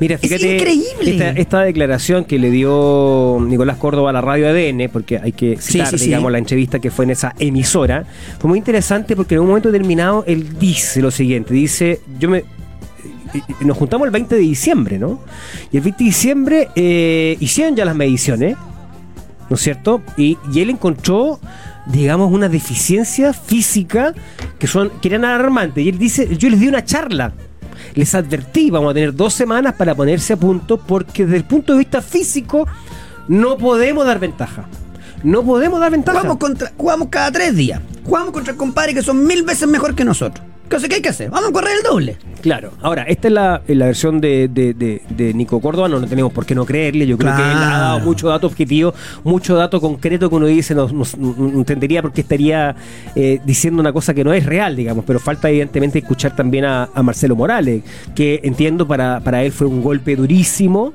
Mira, fíjate. increíble. Esta, esta declaración que le dio Nicolás Córdoba a la radio ADN, porque hay que citar, sí, sí. digamos, la entrevista que fue en esa emisora, fue muy interesante porque en un momento determinado él dice lo siguiente: dice, yo me. eh, Nos juntamos el 20 de diciembre, ¿no? Y el 20 de diciembre eh, hicieron ya las mediciones, ¿no es cierto? Y, él encontró, digamos, una deficiencia física que son que eran alarmantes. Y él dice, yo les di una charla. Les advertí, vamos a tener dos semanas para ponerse a punto, porque desde el punto de vista físico no podemos dar ventaja. No podemos dar ventaja. jugamos, cada tres días. Jugamos contra compadres que son mil veces mejor que nosotros. ¿Qué sé qué hay que hacer? Vamos a correr el doble. Claro, ahora, esta es la, la versión de, de- de- de Nico Córdoba, no, no tenemos por qué no creerle, yo creo que él ha dado mucho dato objetivo, mucho dato concreto que uno dice, no, no- no entendería por qué estaría eh, diciendo una cosa que no es real, digamos, pero falta evidentemente escuchar también a, a Marcelo Morales, que entiendo para, para él fue un golpe durísimo.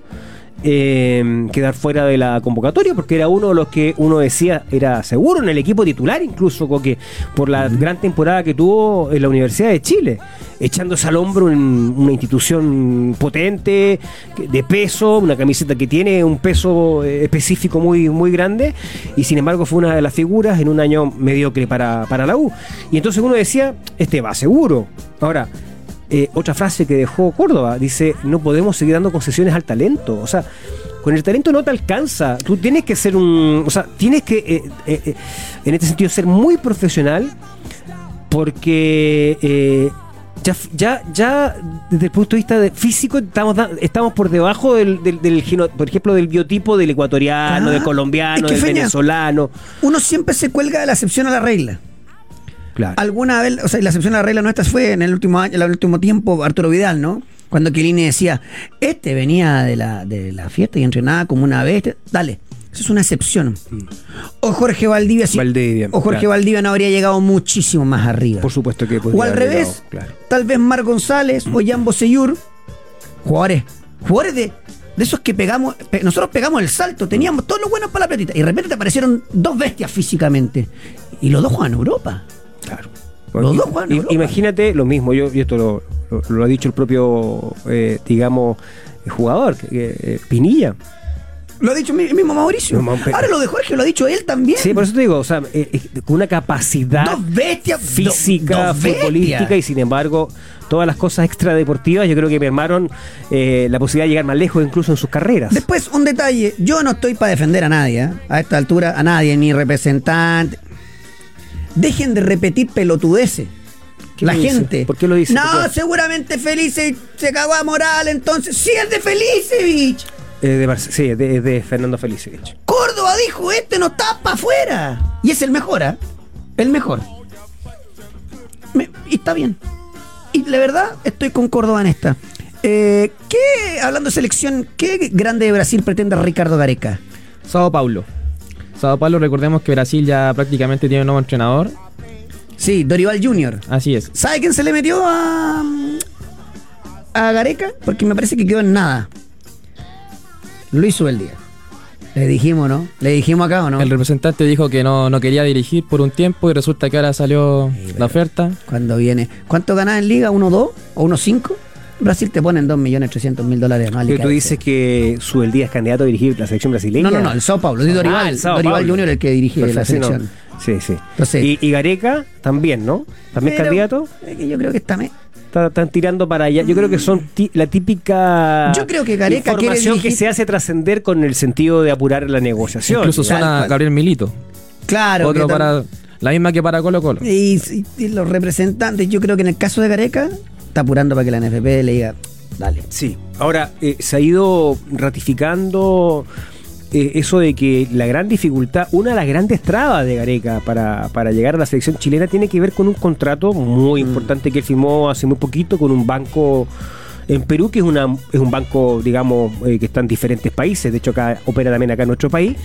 Eh, quedar fuera de la convocatoria porque era uno de los que uno decía era seguro en el equipo titular incluso porque por la gran temporada que tuvo en la Universidad de Chile echándose al hombro en una institución potente de peso una camiseta que tiene un peso eh, específico muy muy grande y sin embargo fue una de las figuras en un año mediocre para, para la U. Y entonces uno decía este va seguro. Ahora eh, otra frase que dejó Córdoba, dice, no podemos seguir dando concesiones al talento. O sea, con el talento no te alcanza. Tú tienes que ser un... O sea, tienes que, eh, eh, en este sentido, ser muy profesional porque... ya, ya, ya desde el punto de vista de físico estamos, estamos por debajo del, del, por ejemplo, del biotipo del ecuatoriano, Ah, del colombiano, es que, del Feña, venezolano. Uno siempre se cuelga de la excepción a la regla. Claro. Alguna vez, o sea, la excepción a la regla nuestra fue en el último año, en el último tiempo, Arturo Vidal, ¿no? Cuando Quilini decía, este venía de la, de la fiesta y entrenaba como una bestia. Dale, eso es una excepción. O Jorge Valdivia, sí. Valdivia, o Jorge claro. Valdivia no habría llegado muchísimo más arriba. Por supuesto que O al revés, llegado, claro. tal vez Mar González o Jan Boseyur, jugadores, jugadores de, de esos que pegamos, pe- nosotros pegamos el salto, teníamos todos los buenos para la platita, y de repente te aparecieron dos bestias físicamente, y los dos juegan Europa. Claro. Los dos Europa. Imagínate lo mismo, yo, y esto lo, lo- lo ha dicho el propio, eh, digamos, jugador, eh, Pinilla. Lo ha dicho el mismo Mauricio. No, Ahora lo de Jorge lo ha dicho él también. Sí, por eso te digo, o sea, eh, con una capacidad Dos bestias. física, do- dos bestias. futbolística y sin embargo todas las cosas extradeportivas yo creo que mermaron eh, la posibilidad de llegar más lejos incluso en sus carreras. Después, un detalle. Yo no estoy para defender a nadie, ¿eh? a esta altura, a nadie, ni representante. Dejen de repetir pelotudeces. ¿Qué La dice? gente. ¿Por qué lo dice? No, seguramente Felice se cagó a moral, entonces. Sí, es de Felicevich. Eh, de sí, es de, de Fernando Felicevich. Córdoba dijo: Este no está para afuera. Y es el mejor, ¿ah? El mejor. Me- y está bien. Y la verdad, estoy con Córdoba en esta. Eh, ¿Qué, hablando de selección, qué grande de Brasil pretende Ricardo Gareca? Sao Paulo. Sao Paulo, recordemos que Brasil ya prácticamente tiene un nuevo entrenador. Sí, Dorival Junior. Así es. ¿Sabe quién se le metió a, a Gareca? Porque me parece que quedó en nada. Luis Subeldía. Le dijimos, ¿no? Le dijimos acá, ¿o no? El representante dijo que no, no quería dirigir por un tiempo y resulta que ahora salió la oferta. Cuando viene. ¿Cuánto ganás en liga? ¿1-2 o 1-5? Brasil te ponen 2.300.000 dólares anuales. Pero tú dices que Subeldía es candidato a dirigir la selección brasileña. No, no, no, el Sao Paulo. di Ah, Dorival, el Sao Dorival Paulo. Junior el que dirige la no. selección. Sí, sí. Entonces- y, y Gareca también, ¿no? También Pero, candidato. es que yo creo que está... Están tirando para allá. Yo creo que son la típica Yo creo que Gareca quiere información que se hace trascender con el sentido de apurar la negociación. Incluso suena cual. Gabriel Milito. Claro. Otro para. La misma que para Colo Colo. Y, y- y los representantes, yo creo que en el caso de Gareca, está apurando para que la NFP le diga, dale. Sí, ahora eh, se ha ido ratificando eh, eso de que la gran dificultad, una de las grandes trabas de Gareca para, para llegar a la selección chilena tiene que ver con un contrato muy Mm. importante que él firmó hace muy poquito con un banco en Perú, que es, una, es un banco, digamos, eh, que está en diferentes países, de hecho acá opera también acá en nuestro país,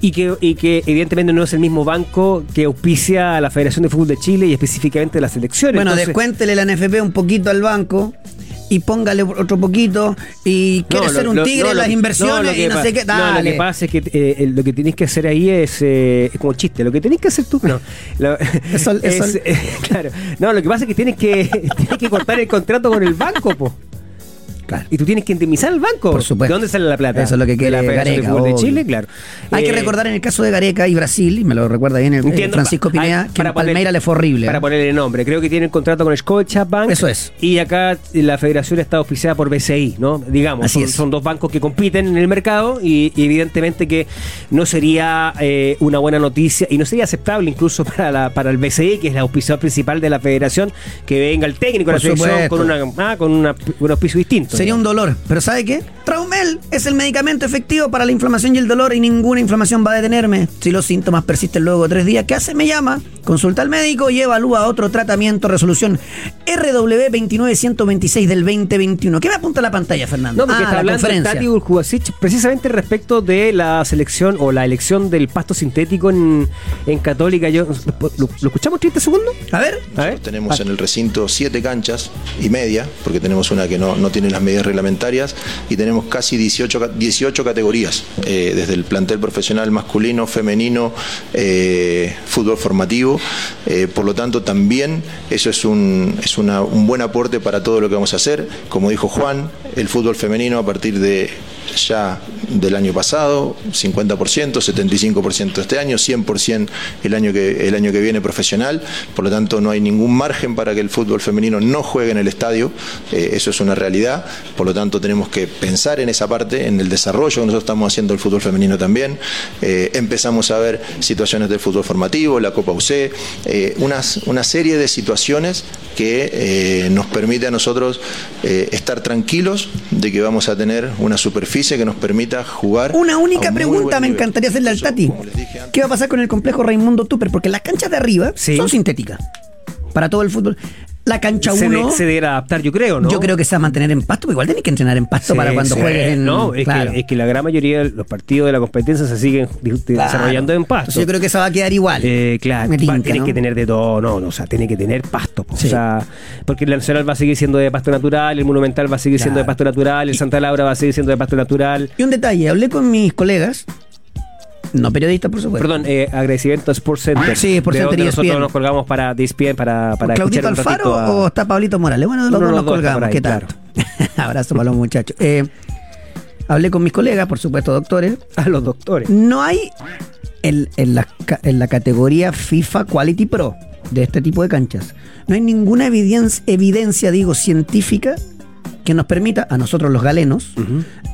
y que, y que evidentemente no es el mismo banco que auspicia a la Federación de Fútbol de Chile y específicamente las selecciones. Bueno, Entonces- descuéntele la NFP un poquito al banco y póngale otro poquito y quiere No, ser un tigre no, en las inversiones que y no sé qué. No, lo que pasa es que eh, lo que tenés que hacer ahí es, eh, es como chiste. Lo que tenés que hacer tú. No, lo- Eso- es, eh, claro. No, lo que pasa es que tienes que, tienes que cortar el contrato con el banco, po. Claro. Y tú tienes que indemnizar al banco. Por supuesto. ¿De dónde sale la plata? Eso es lo que De quiere la Gareca, de. Chile, claro. Hay que Eh, recordar en el caso de Gareca y Brasil, y me lo recuerda bien el, Entiendo, Francisco Pineda, hay- que para en Palmeira poner- le fue horrible. Para ponerle nombre. Creo que tiene el contrato con Scotia Bank. Eso es. Y acá la federación está auspiciada por BCI, ¿no? Digamos, Así son, es. son dos bancos que compiten en el mercado y, y evidentemente que no sería eh, una buena noticia y no sería aceptable incluso para, la, para el BCI, que es el auspiciador principal de la federación, que venga el técnico de la selección con, una, ah, con una- un auspicio distinto. Sería un dolor. Pero ¿sabe qué? Traumel es el medicamento efectivo para la inflamación y el dolor y ninguna inflamación va a detenerme. Si los síntomas persisten luego de tres días, ¿qué hace? Me llama, consulta al médico y evalúa otro tratamiento. Resolución RW 29126 del 2021. ¿Qué me apunta la pantalla, Fernando? No, porque ah, está la hablando conferencia. Tati Urjubasic precisamente respecto de la selección o la elección del pasto sintético en, en Católica. Yo, ¿lo, lo escuchamos 30 segundos? A ver. A ver. Tenemos en el recinto siete canchas y media, porque tenemos una que no, no tiene las medidas reglamentarias, y tenemos casi 18, ca- 18 categorías, eh, desde el plantel profesional masculino, femenino, eh, fútbol formativo. eh, por lo tanto, también eso es, un, es un buen aporte para todo lo que vamos a hacer. Como dijo Juan, el fútbol femenino a partir de ya del año pasado, 50%, 75% este año, 100% el año que el año que viene profesional, por lo tanto no hay ningún margen para que el fútbol femenino no juegue en el estadio, eh, eso es una realidad, por lo tanto tenemos que pensar en esa parte, en el desarrollo que nosotros estamos haciendo el fútbol femenino también, Eh, empezamos a ver situaciones del fútbol formativo, la Copa UC, eh, unas, una serie de situaciones que nos permite a nosotros estar tranquilos de que vamos a tener una superficie que nos permita jugar. Una única un pregunta me encantaría hacerle al Tati. ¿Qué va a pasar con el complejo Raimundo Tupper? Porque las canchas de arriba Sí. son sintéticas. Para todo el fútbol. La cancha Se, 1. de- se deberá adaptar, yo creo, ¿no? Yo creo que se va a mantener en pasto, pero igual tenés que entrenar en pasto Sí, para cuando sí. juegues en. No, es, claro. que, es que la gran mayoría de los partidos de la competencia se siguen Claro. desarrollando en pasto. Entonces yo creo que esa va a quedar igual. Eh, claro, tinca, ¿no? que tener de todo, no, no, o sea, tiene que tener pasto. Sí. o sea, porque el Nacional va a seguir siendo de pasto natural, el Monumental va a seguir siendo de pasto natural, el Santa Laura va a seguir siendo de pasto natural. Y un detalle, hablé con mis colegas, no periodistas, por supuesto. Perdón, eh, agradecimiento a Sports Center. Sí, Sports Center y nosotros ESPN. nos colgamos para DSPN, para, para ¿Claudito Alfaro a- o está Pablito Morales? Bueno, de los dos nos colgamos. ahí, ¿Qué tal? Abrazo para los muchachos. Eh, hablé con mis colegas, por supuesto, doctores. a los doctores. No hay en, en la, en la categoría FIFA Quality Pro de este tipo de canchas. No hay ninguna evidencia, evidencia digo, científica que nos permita, a nosotros los galenos,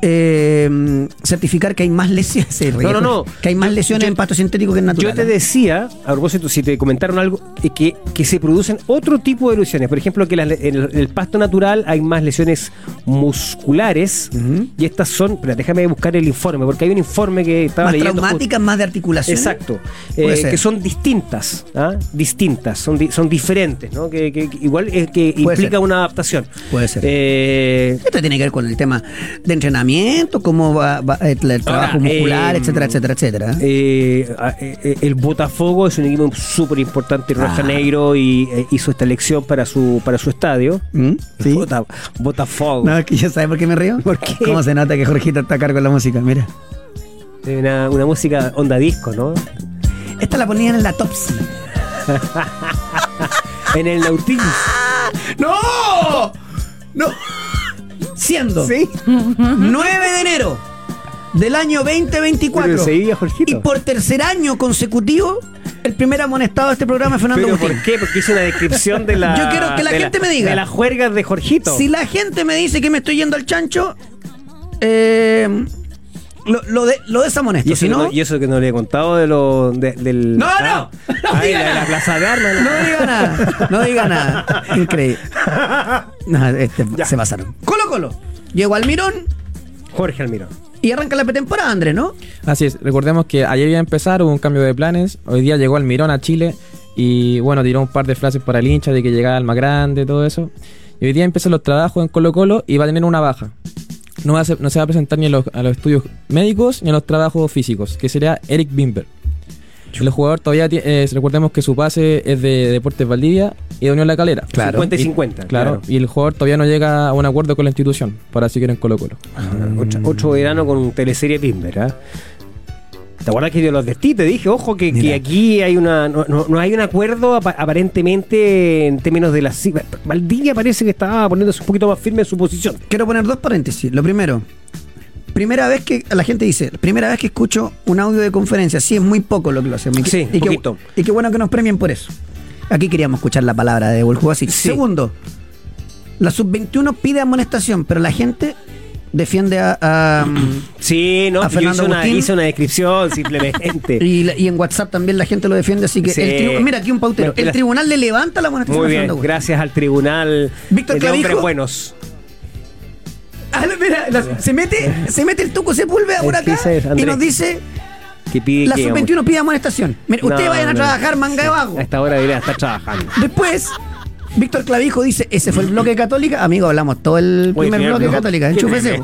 eh, certificar que hay más lesiones. No, no, no. Que hay más lesiones yo- en pasto sintético que en natural. Yo te decía, a propósito, si te comentaron algo, eh, que, que se producen otro tipo de lesiones. Por ejemplo, que en el, el pasto natural hay más lesiones musculares y estas son. Espera, déjame buscar el informe, porque hay un informe que estaba más leyendo. traumáticas, más de articulación. Exacto, Eh, que son distintas, ¿ah? distintas, son, di- son diferentes, ¿no? que, que- que igual es que Puede implica ser. una adaptación. Puede ser. Eh, Esto tiene que ver con el tema de entrenamiento, cómo va, va el, el trabajo Ahora, muscular, eh, etcétera, etcétera, etcétera. eh, el Botafogo es un equipo súper importante en Ah. Janeiro y eh, hizo esta elección para su para su estadio. ¿Mm? ¿Sí? Bota- Botafogo. No, es que ya sabes por qué me río. ¿Por qué? ¿Cómo se nota que Jorgito está a cargo de la música? Mira. Una, una música onda disco, ¿no? Esta la ponían en la Topsy. En el Nautilus. ¡No! ¡No! Siendo Sí. 9 de enero del año 2024 Pero seguía, y por tercer año consecutivo el primer amonestado de este programa es Fernando ¿Pero Agustín. por qué? Porque hice una descripción de la. Yo quiero que la gente me diga. De las juergas de Jorgito. Si la gente me dice que me estoy yendo al chancho, eh, lo, lo, de, lo desamonesto. y, eso Si que no, no, y eso que no le he contado de lo, de- del. No, Ah, no, no ahí, diga la, de nada. la plaza de armas. ¿no? no diga nada. No diga nada. Increíble. No, este, se pasaron. Colo Colo. Llegó al Mirón Jorge Almirón. y arranca la pretemporada, Andrés, ¿no? Así es, recordemos que ayer iba a empezar, hubo un cambio de planes, hoy día llegó Almirón a Chile y bueno, tiró un par de frases para el hincha de que llegaba el más grande, todo eso. Y hoy día empiezan los trabajos en Colo Colo y va a tener una baja. No, va a ser- no se va a presentar ni a los, a los estudios médicos ni a los trabajos físicos, que sería Eric Bimber. El jugador todavía tiene, eh, recordemos que su pase es de Deportes Valdivia y de Unión La Calera. Claro. 50 y Y- 50. Claro, y el jugador todavía no llega a un acuerdo con la institución para seguir en Colo Colo. Otro, otro verano con teleserie Pimber, ¿ah? ¿Te acuerdas que yo lo advertí? Te dije, ojo, que, aquí hay una no, no- hay un acuerdo apa- aparentemente en términos de cifras. Valdivia parece que estaba poniéndose un poquito más firme en su posición. Quiero poner dos paréntesis. Lo primero, primera vez que la gente dice, primera vez que escucho un audio de conferencia, sí es muy poco lo que lo hacemos. Y Sí, y, poquito. y qué bueno que nos premien por eso. Aquí queríamos escuchar la palabra de Voljugo así. Sí. Segundo, la sub-21 pide amonestación, pero la gente defiende a... a- Sí, no, A yo Fernando hice una, Agustín. hice una descripción simplemente. y, la- y en WhatsApp también la gente lo defiende, así que Sí. el tribu- mira aquí un pautero. El tribunal le levanta la amonestación Muy bien, Fernando gracias al tribunal Víctor de hombres buenos. Ah, mira, la- se mete, se mete el tuco Sepúlveda por acá es y nos dice Que pide la que, sub-21 pide amonestación. Mira, ustedes No, vayan a trabajar manga de vago. A esta hora debería estar trabajando. Después, Víctor Clavijo dice, ese fue el bloque católica. Amigo, hablamos todo el primer bloque no, católica. Enchúfese.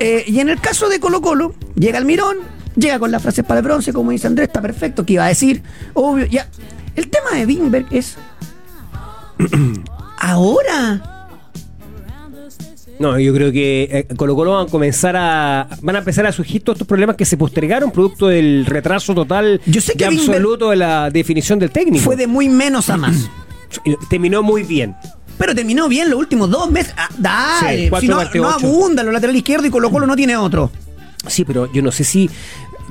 Eh, y en el caso de Colo Colo, llega el Mirón, llega con las frases para el bronce, como dice Andrés, está perfecto, que iba a decir, obvio, ya. El tema de Bimberg es... Ahora... No, yo creo que eh, Colo Colo van a comenzar a van a empezar a surgir todos estos problemas que se postergaron producto del retraso total Yo sé que y absoluto de la definición del técnico. Fue de muy menos a más. Terminó muy bien. Pero terminó bien los últimos dos meses. Ah, dale, Sí, si no, no abunda los lateral izquierdo y Colo Colo no tiene otro. Sí, pero yo no sé si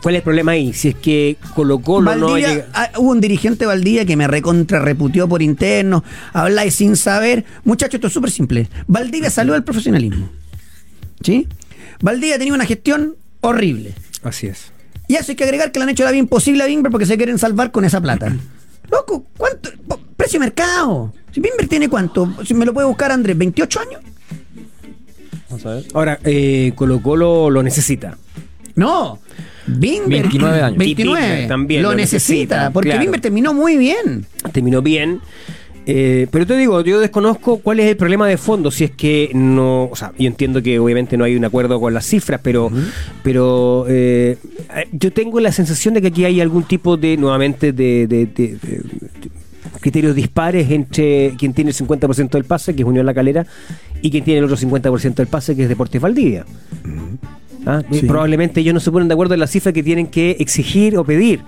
cuál es el problema ahí, si es que Colo Colo no llega ah, hubo un dirigente Valdivia que me recontra reputió por interno, habláis sin saber. Muchachos, esto es súper simple. Valdivia salió del profesionalismo. ¿Sí? Valdivia tenía una gestión horrible. Así es. Y eso hay que agregar que le han hecho la vida imposible a Bimber porque se quieren salvar con esa plata. Loco, ¿cuánto? Precio de mercado. Si Bimber tiene cuánto, si me lo puede buscar Andrés, 28 años. Vamos a ver. Ahora, eh, Colo Colo lo necesita. No. Bimber. 29 años. 29. Y Bimber también lo, lo necesita, necesita, porque claro. Bimber terminó muy bien. terminó bien. Eh, pero te digo, yo desconozco cuál es el problema de fondo, si es que no, o sea, yo entiendo que obviamente no hay un acuerdo con las cifras, pero, pero eh, yo tengo la sensación de que aquí hay algún tipo de, nuevamente, de, de- de- de- de criterios dispares entre quien tiene el 50% del pase, que es Unión La Calera, y quien tiene el otro 50% del pase, que es Deportes Valdivia. ¿Ah? Probablemente ellos no se ponen de acuerdo en la cifra que tienen que exigir o pedir.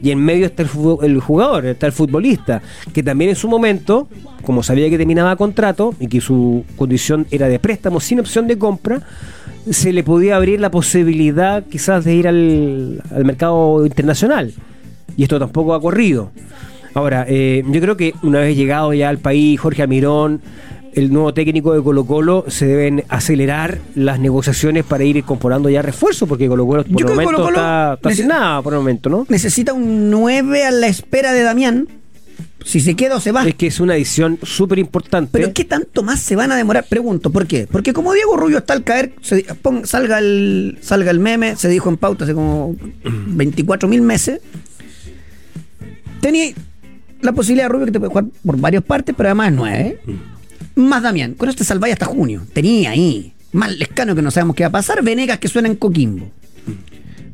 Y en medio está el jugador, está el futbolista, que también en su momento, como sabía que terminaba contrato y que su condición era de préstamo sin opción de compra, se le podía abrir la posibilidad quizás de ir al, al mercado internacional. Y esto tampoco ha corrido. Ahora, eh, yo creo que una vez llegado ya al país, Jorge Almirón, el nuevo técnico de Colo Colo, se deben acelerar las negociaciones para ir incorporando ya refuerzos, porque Colo Colo por Yo el momento está, está sin nada por el momento, ¿no? Necesita un 9 a la espera de Damián. Si se queda o se va. Es que es una edición súper importante. Pero ¿qué tanto más se van a demorar? Pregunto, ¿por qué? Porque como Diego Rubio está al caer, se- pon- salga, el, salga el meme, se dijo en pauta hace como 24 mil meses. Tenía la posibilidad de Rubio que te puede jugar por varias partes, pero además es nueve. Más Damián. Con este salváis hasta junio. Tenía ahí. Más Lescano que no sabemos qué va a pasar. Venegas que suena en Coquimbo.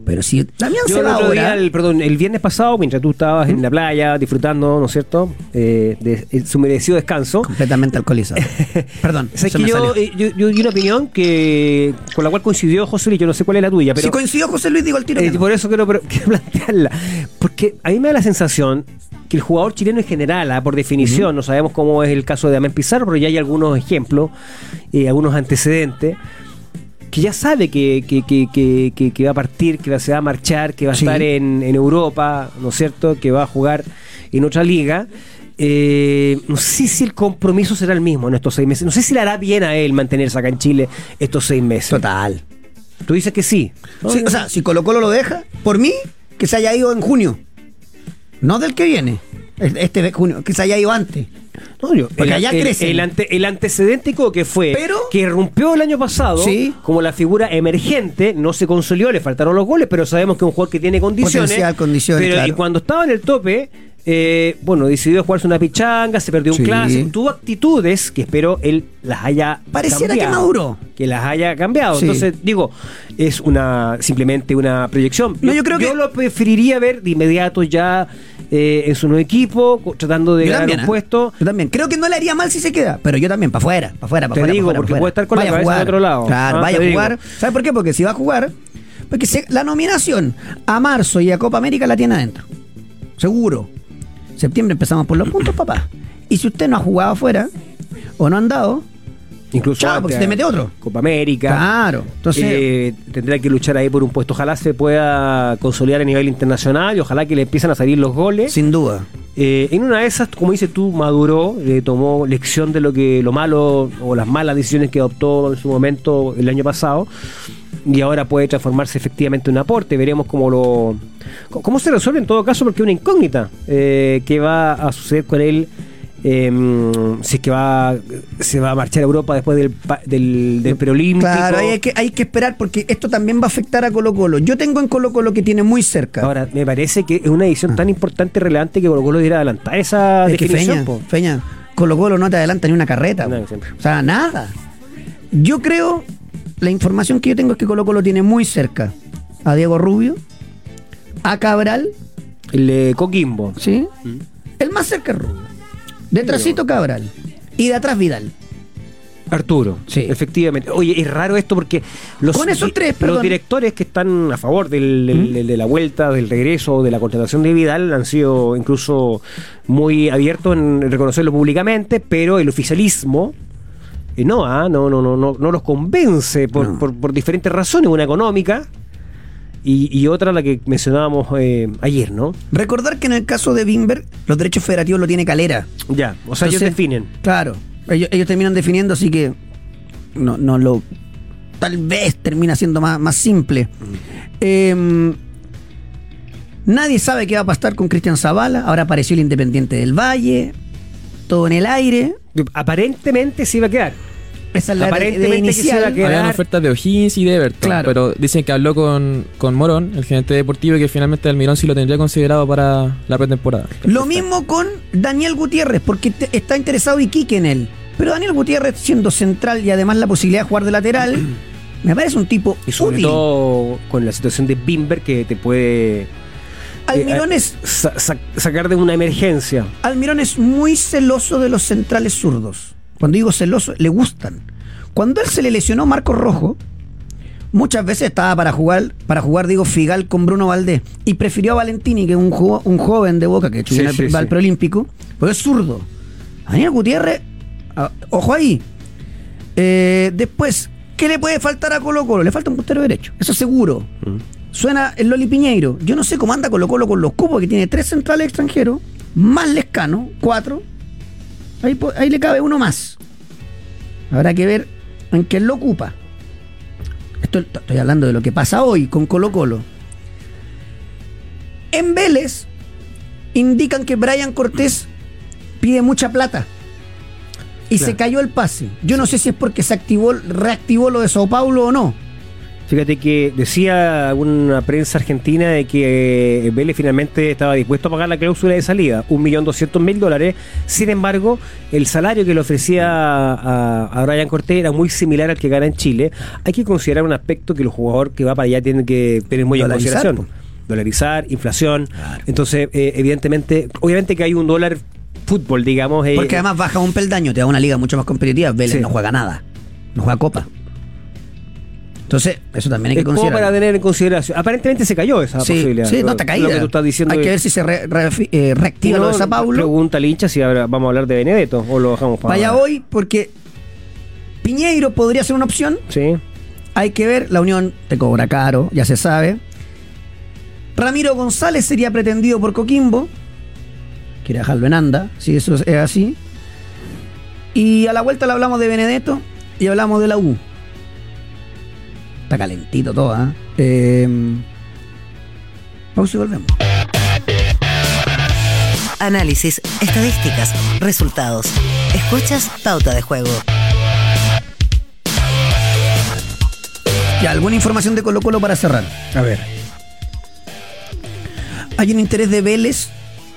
Pero si Damián Yo se el va otro día, ahora. el, perdón, el viernes pasado, mientras tú estabas en la playa disfrutando, ¿no es cierto?, eh, de, de su merecido descanso. Completamente alcoholizado. Perdón. ¿Sabes se que me yo, salió. eh, yo, yo di una opinión que con la cual coincidió José Luis, yo no sé cuál es la tuya, pero si coincidió José Luis, digo el tiro. eh, que no. por eso quiero, pero- quiero plantearla. Porque a mí me da la sensación que el jugador chileno en general, ah, por definición, no sabemos cómo es el caso de Damián Pizarro, pero ya hay algunos ejemplos, eh, algunos antecedentes, que ya sabe que, que, que, que, va a partir, que se va a marchar, que va a Sí. estar en, en Europa, ¿no es cierto?, que va a jugar en otra liga. Eh, no sé si el compromiso será el mismo en estos seis meses. No sé si le hará bien a él mantenerse acá en Chile estos seis meses. Total. Tú dices que sí. Sí, o sea, si Colo Colo lo deja, por mí, que se haya ido en junio. No del que viene. Este de junio, que se haya ido antes. No, yo- Porque el, allá el- crecen. el ante- el que fue Pero- que rompió el año pasado Sí. como la figura emergente, no se consolidó, le faltaron los goles, pero sabemos que es un jugador que tiene condiciones. Potencial, condiciones, pero claro. y cuando estaba en el tope, eh, bueno, decidió jugarse una pichanga, se perdió un Sí. clásico, tuvo actitudes que espero él las haya Pareciera que cambiado, maduró. Que las haya cambiado. Sí. Entonces, digo, es una simplemente una proyección. No, yo creo que- lo preferiría ver de inmediato ya eh, en su nuevo equipo, tratando de Yo ganar también, un ¿eh? puesto. Yo también. Creo que no le haría mal si se queda, pero yo también, para afuera, para afuera, para Te afuera. digo, pa' afuera, porque puede estar con la Vaya a cabeza jugar. de otro lado. Claro, Ah, vaya te a digo. jugar. ¿Sabe por qué? Porque si va a jugar, porque se- la nominación a marzo y a Copa América la tiene adentro. Seguro. Septiembre empezamos por los puntos, papá. Y si usted no ha jugado afuera o no ha andado, Incluso antes, porque se te mete otro. Copa América. claro. Entonces, Eh, tendrá que luchar ahí por un puesto. Ojalá se pueda consolidar a nivel internacional y ojalá que le empiecen a salir los goles. sin duda. Eh, en una de esas, como dices tú, maduró, eh, tomó lección de lo que lo malo o las malas decisiones que adoptó en su momento el año pasado y ahora puede transformarse efectivamente en un aporte. Veremos cómo lo cómo se resuelve en todo caso porque es una incógnita eh, que va a suceder con él. Eh, si es que va se va a marchar a Europa después del, del, del preolímpico. Claro, hay que, hay que esperar porque esto también va a afectar a Colo Colo. Yo tengo en Colo Colo que tiene muy cerca. Ahora, me parece que es una edición tan importante y relevante que Colo Colo debiera adelantar esa es que definición. Feña, po. Feña, Colo Colo no te adelanta ni una carreta. No, o sea, nada. Yo creo, la información que yo tengo es que Colo Colo tiene muy cerca a Diego Rubio, a Cabral, El de Coquimbo. ¿sí? El más cerca es Rubio. Detrásito Cabral. Y de atrás Vidal. Arturo, Sí. efectivamente. Oye, es raro esto porque los, Con esos tres, los directores que están a favor del, del- del- de la vuelta, del regreso, de la contratación de Vidal han sido incluso muy abiertos en reconocerlo públicamente, pero el oficialismo eh, no, ah, no, no, no, no, no los convence por, No. por- por diferentes razones, una económica y, y otra la que mencionábamos eh, ayer, ¿no? Recordar que en el caso de Bimber, los derechos federativos lo tiene Calera. Ya, o sea, ellos definen. Claro, ellos, ellos terminan definiendo, así que no, no lo. Tal vez termina siendo más, más simple. Em, nadie sabe qué va a pasar con Cristian Zavala. Ahora apareció el Independiente del Valle. Todo en el aire. Aparentemente se iba a quedar. Esa es la de- de Aparentemente inicial. quedar. Habían ofertas de O'Higgins y de Everton, Claro. pero dicen que habló con, con Morón, el gerente deportivo, y que finalmente Almirón sí lo tendría considerado para la pretemporada. Lo mismo con Daniel Gutiérrez, porque te- está interesado Iquique en él. Pero Daniel Gutiérrez, siendo central y además la posibilidad de jugar de lateral, me parece un tipo Y sobre útil. todo con la situación de Bimber que te puede Almirón eh, es sa- sa- sacar de una emergencia. Almirón es muy celoso de los centrales zurdos. Cuando digo celoso, le gustan. Cuando él se le lesionó Marcos Rojo, muchas veces estaba para jugar, para jugar, digo, Figal con Bruno Valdés. Y prefirió a Valentini, que es un, jo- un joven de boca que Sí, va sí, al sí. preolímpico, porque es zurdo. Daniel Gutiérrez, ah, ojo ahí. Eh, después, ¿qué le puede faltar a Colo Colo? Le falta un puntero derecho, eso seguro. Suena el Loli Piñeiro. Yo no sé cómo anda Colo Colo con los cupos, que tiene tres centrales extranjeros, más Lescano, cuatro. Ahí, ahí le cabe uno más. Habrá que ver en quién lo ocupa. Esto, estoy hablando de lo que pasa hoy con Colo Colo. En Vélez indican que Brian Cortés pide mucha plata. Y se cayó el pase. Yo no sé si es porque se activó, reactivó lo de Sao Paulo o no. Fíjate que decía una prensa argentina de que eh, Vélez finalmente estaba dispuesto a pagar la cláusula de salida, 1.200.000 dólares. Sin embargo, el salario que le ofrecía a, a Brian Cortés era muy similar al que gana en Chile. Hay que considerar un aspecto que los jugadores que va para allá tienen que tener muy en consideración. po. Dolarizar, inflación. Entonces, eh, evidentemente, obviamente que hay un dólar fútbol, digamos. eh, Porque además baja un peldaño, te da una liga mucho más competitiva. Vélez Sí. no juega nada, no juega copa. Entonces, eso también hay que es como considerar. para tener en consideración. Aparentemente se cayó esa Sí, posibilidad. sí, no está Lo caída. que tú estás diciendo hay que ver si se re- re- eh, reactiva lo de Sao Paulo. Pregunta al hincha si ahora vamos a hablar de Benedetto o lo dejamos para. Vaya hoy, porque Piñeiro podría ser una opción. Sí. Hay que ver, la Unión te cobra caro, ya se sabe. Ramiro González sería pretendido por Coquimbo. Quiere dejarlo en anda, si eso es así. Y a la vuelta le hablamos de Benedetto y hablamos de la U. Está calentito todo, ¿ah? Eh, pausa y volvemos. Análisis, estadísticas, resultados. Escuchas Pauta de Juego. Y alguna información de Colo Colo para cerrar. A ver. Hay un interés de Vélez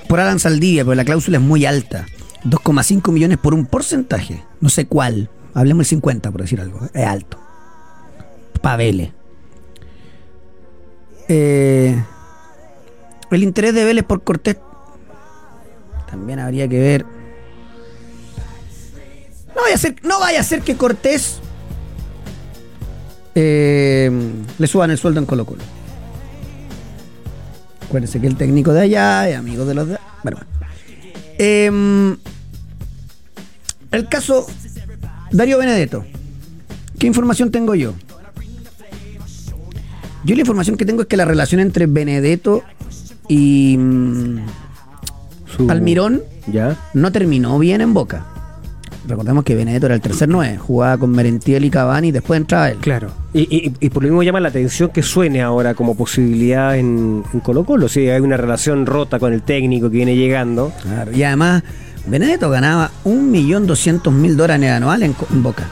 por Alan Saldivia, pero la cláusula es muy alta. 2,5 millones por un porcentaje. No sé cuál. Hablemos del 50, por decir algo. Es alto. Pa' Vélez. Eh, el interés de Vélez por Cortés también habría que ver. No vaya a ser, no vaya a ser que Cortés eh, le suban el sueldo en Colo Colo. Acuérdense que el técnico de allá es amigo de los de. Bueno, bueno. Em, el caso Darío Benedetto. ¿Qué información tengo yo? Yo la información que tengo es que la relación entre Benedetto y mm, Su- Almirón Ya. no terminó bien en Boca. Recordemos que Benedetto era el tercer 9, jugaba con Merentiel y Cavani y después entraba él. Claro. Y, y- y por lo mismo llama la atención que suene ahora como posibilidad en, en Colo Colo. Sí, hay una relación rota con el técnico que viene llegando. Claro, Y además, Benedetto ganaba 1.200.000 dólares anuales en, en Boca.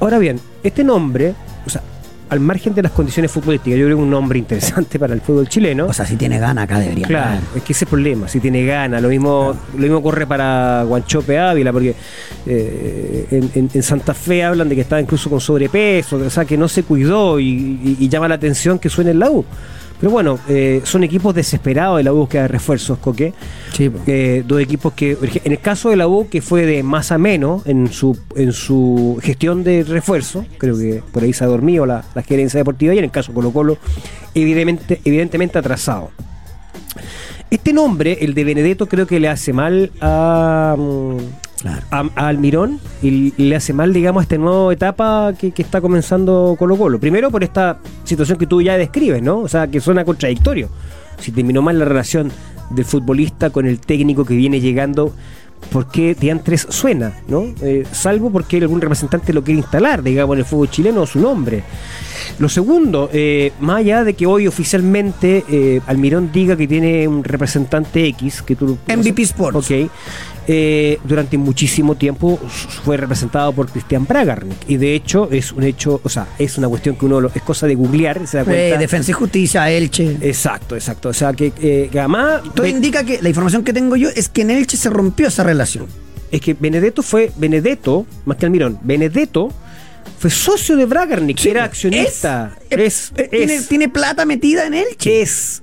Ahora bien, este nombre, o sea, al margen de las condiciones futbolísticas, yo creo que es un nombre interesante para el fútbol chileno. O sea, si tiene gana acá debería Claro, ganar. es que ese es el problema, si tiene ganas, lo mismo, lo mismo corre para Guanchope Ávila, porque eh, en, en- en Santa Fe hablan de que estaba incluso con sobrepeso, o sea que no se cuidó y, y- y llama la atención que suene en la U. Pero bueno, eh, son equipos desesperados de la búsqueda de refuerzos, Coque. Sí. Eh, dos equipos que, en el caso de la U, que fue de más a menos en su, en su gestión de refuerzo, creo que por ahí se ha dormido la, la gerencia deportiva, y en el caso de Colo Colo, evidentemente, evidentemente atrasado. Este nombre, el de Benedetto, creo que le hace mal a, mm, Claro. a, a Almirón y le hace mal, digamos, a esta nueva etapa que, que está comenzando Colo Colo. Primero por esta situación que tú ya describes, ¿no? O sea, que suena contradictorio. Si terminó mal la relación del futbolista con el técnico que viene llegando, ¿por qué Diantres suena, no? Eh, salvo porque algún representante lo quiere instalar, digamos, en el fútbol chileno su nombre. Lo segundo, eh, más allá de que hoy oficialmente eh, Almirón diga que tiene un representante X, que tú... MVP Sports. Ok. Eh, durante muchísimo tiempo fue representado por Cristian Bragarnik y de hecho es un hecho, o sea, es una cuestión que uno lo- es cosa de googlear, se da Eh, cuenta. Defensa y Justicia, Elche. Exacto, exacto. O sea, que, eh, que además Todo indica que la información que tengo yo es que en Elche se rompió esa relación. es que Benedetto fue Benedetto, más que Almirón, Benedetto fue socio de Bragarnik, Sí, era accionista. Es, Es, eh, tiene, tiene plata metida en Elche. es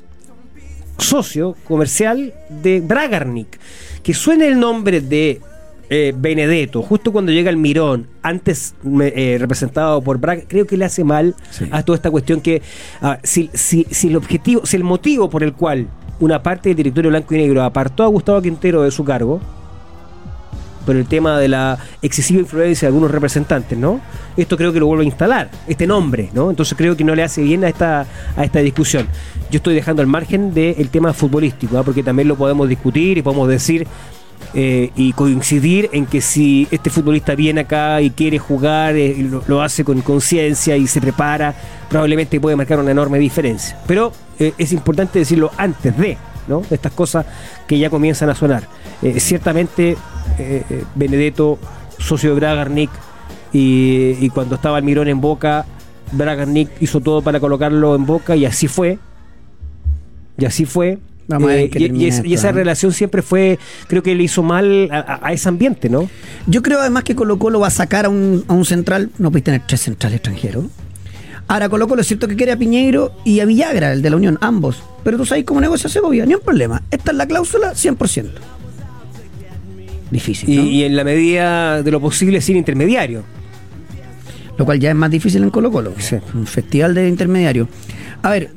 socio comercial de Bragarnik. Que suene el nombre de eh, Benedetto, justo cuando llega el Mirón, antes eh, representado por Braga, creo que le hace mal a toda esta cuestión que ah, si, si, si el objetivo, si el motivo por el cual una parte del directorio blanco y negro apartó a Gustavo Quintero de su cargo, el tema de la excesiva influencia de algunos representantes, ¿no? Esto creo que lo vuelve a instalar, este nombre, ¿no? Entonces creo que no le hace bien a esta, a esta discusión. Yo estoy dejando al margen del tema futbolístico, ¿ah? porque también lo podemos discutir y podemos decir eh, y coincidir en que si este futbolista viene acá y quiere jugar, eh, lo hace con conciencia y se prepara, probablemente puede marcar una enorme diferencia. Pero eh, es importante decirlo antes de, ¿no? De estas cosas que ya comienzan a sonar. Eh, ciertamente, eh, eh, Benedetto, socio de Bragarnik, y, y cuando estaba Almirón en Boca, Bragarnik hizo todo para colocarlo en boca y así fue. Y así fue. Eh, y, y es- esto, y esa relación siempre fue, creo que le hizo mal a, ese ambiente, ¿no? Yo creo además que Colo Colo va a sacar a un, a un central, no puedes tener tres centrales extranjeros. Ahora Colo Colo es cierto que quiere a Piñeiro y a Villagra, el de la Unión, ambos. Pero tú sabes cómo negocia Segovia, ni un problema. Esta es la cláusula 100%. Difícil, Y, en la medida de lo posible sin intermediario. Lo cual ya es más difícil en Colo Colo. Sí. Un festival de intermediario. A ver,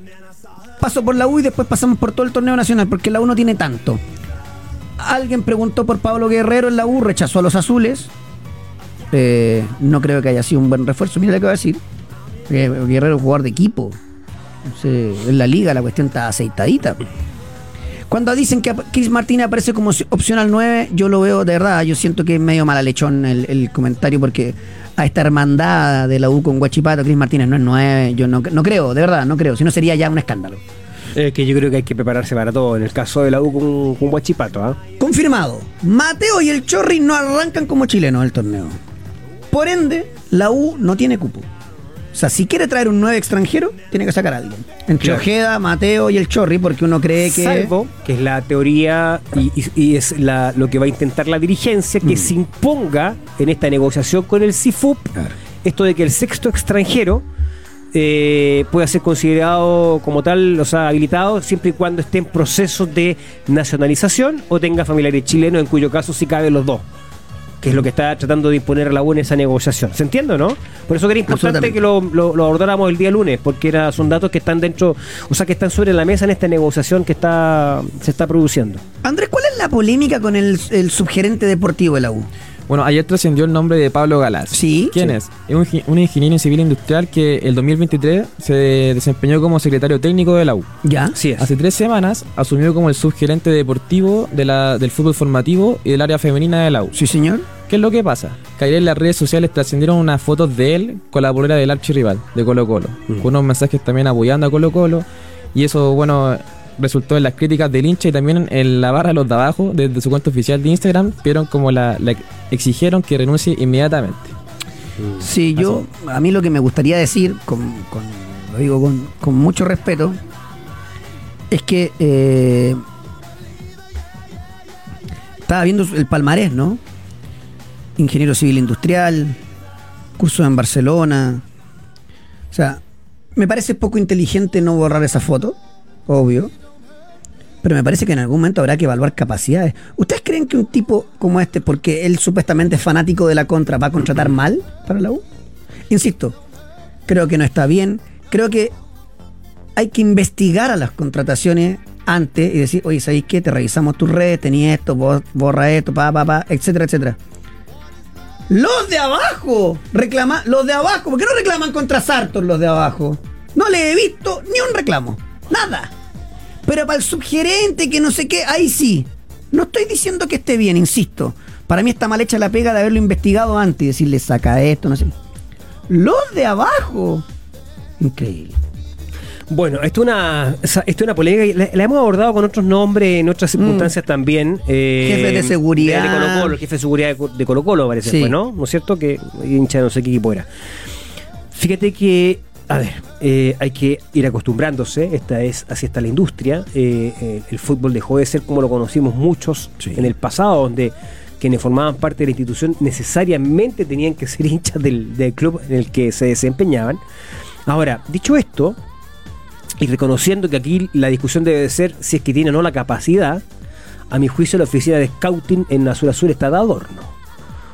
paso por la U y después pasamos por todo el torneo nacional, porque la U no tiene tanto. Alguien preguntó por Pablo Guerrero en la U, rechazó a los azules. Eh, no creo que haya sido un buen refuerzo. Mira lo que voy a decir. Guerrero es jugador de equipo. Entonces, en la liga la cuestión está aceitadita. Cuando dicen que Chris Martínez aparece como opción al 9, yo lo veo de verdad. Yo siento que es medio mala lechón el, el comentario porque a esta hermandad de la U con Guachipato, Chris Martínez no es 9. Yo no, no creo, de verdad, no creo. Si no sería ya un escándalo. Eh, que yo creo que hay que prepararse para todo. En el caso de la U con, con Guachipato, ¿ah? Confirmado. Mateo y el Chorri no arrancan como chilenos el torneo. Por ende, la U no tiene cupo. O sea, si quiere traer un 9 extranjero, tiene que sacar a alguien. Entre Claro. Ojeda, Mateo y el Chorri, porque uno cree que. Salvo, que es la teoría y, y- y es la, lo que va a intentar la dirigencia, que se imponga en esta negociación con el CIFUP esto de que el sexto extranjero eh, pueda ser considerado como tal, o sea, habilitado, siempre y cuando esté en proceso de nacionalización o tenga familiares chilenos, en cuyo caso sí caben los dos. Que es lo que está tratando de imponer la U en esa negociación. ¿Se entiende o no? Por eso que era importante que lo, lo- lo abordáramos el día lunes, porque era, son datos que están dentro, o sea, que están sobre la mesa en esta negociación que está se está produciendo. Andrés, ¿cuál es la polémica con el, el subgerente deportivo de la U? Bueno, ayer trascendió el nombre de Pablo Galás. Sí. ¿Quién Sí. es? Es un, ingeniero civil industrial que el 2023 se desempeñó como secretario técnico de la U. ¿Ya? Es. Hace tres semanas asumió como el subgerente deportivo de la, del fútbol formativo y del área femenina de la U. Sí, señor. ¿Qué es lo que pasa? Que ayer en las redes sociales trascendieron unas fotos de él con la bolera del archirrival, de Colo Colo, con unos mensajes también apoyando a Colo Colo, y eso, bueno, resultó en las críticas del hincha y también en la barra de los de abajo, desde su cuenta oficial de Instagram, vieron como la, la exigieron que renuncie inmediatamente. Sí, yo, a mí lo que me gustaría decir, con, con- lo digo con, con mucho respeto, es que eh, estaba viendo el palmarés, ¿no? Ingeniero civil industrial, curso en Barcelona. O sea, me parece poco inteligente no borrar esa foto, obvio. Pero me parece que en algún momento habrá que evaluar capacidades. ¿Ustedes creen que un tipo como este, porque él supuestamente es fanático de la contra, va a contratar mal para la U? Insisto, creo que no está bien. Creo que hay que investigar a las contrataciones antes y decir, oye, ¿sabéis qué? Te revisamos tus redes, tenías esto, borra esto, pa, pa, pa, etcétera, etcétera. Los de abajo, reclama, los de abajo, ¿por qué no reclaman contra Sartor los de abajo? No le he visto ni un reclamo, nada. Pero para el subgerente que no sé qué, ahí sí. No estoy diciendo que esté bien, insisto. Para mí está mal hecha la pega de haberlo investigado antes y decirle saca esto, no sé. Los de abajo. Increíble. Bueno, esto es una, esto es una polémica, y la, la hemos abordado con otros nombres en otras circunstancias también. eh, Jefe de seguridad. De, Colo Colo, el jefe de seguridad de, Co- de Colo Colo parece Sí. fue, ¿no? ¿No es cierto? Que hincha de no sé qué equipo era. Fíjate que, a ver, eh, hay que ir acostumbrándose, esta es, así está la industria. eh, eh, el fútbol dejó de ser como lo conocimos muchos en el pasado, donde quienes formaban parte de la institución necesariamente tenían que ser hinchas del, del club en el que se desempeñaban. Ahora, dicho esto, y reconociendo que aquí la discusión debe ser si es que tiene o no la capacidad, a mi juicio la oficina de scouting en Azul Azul está de adorno.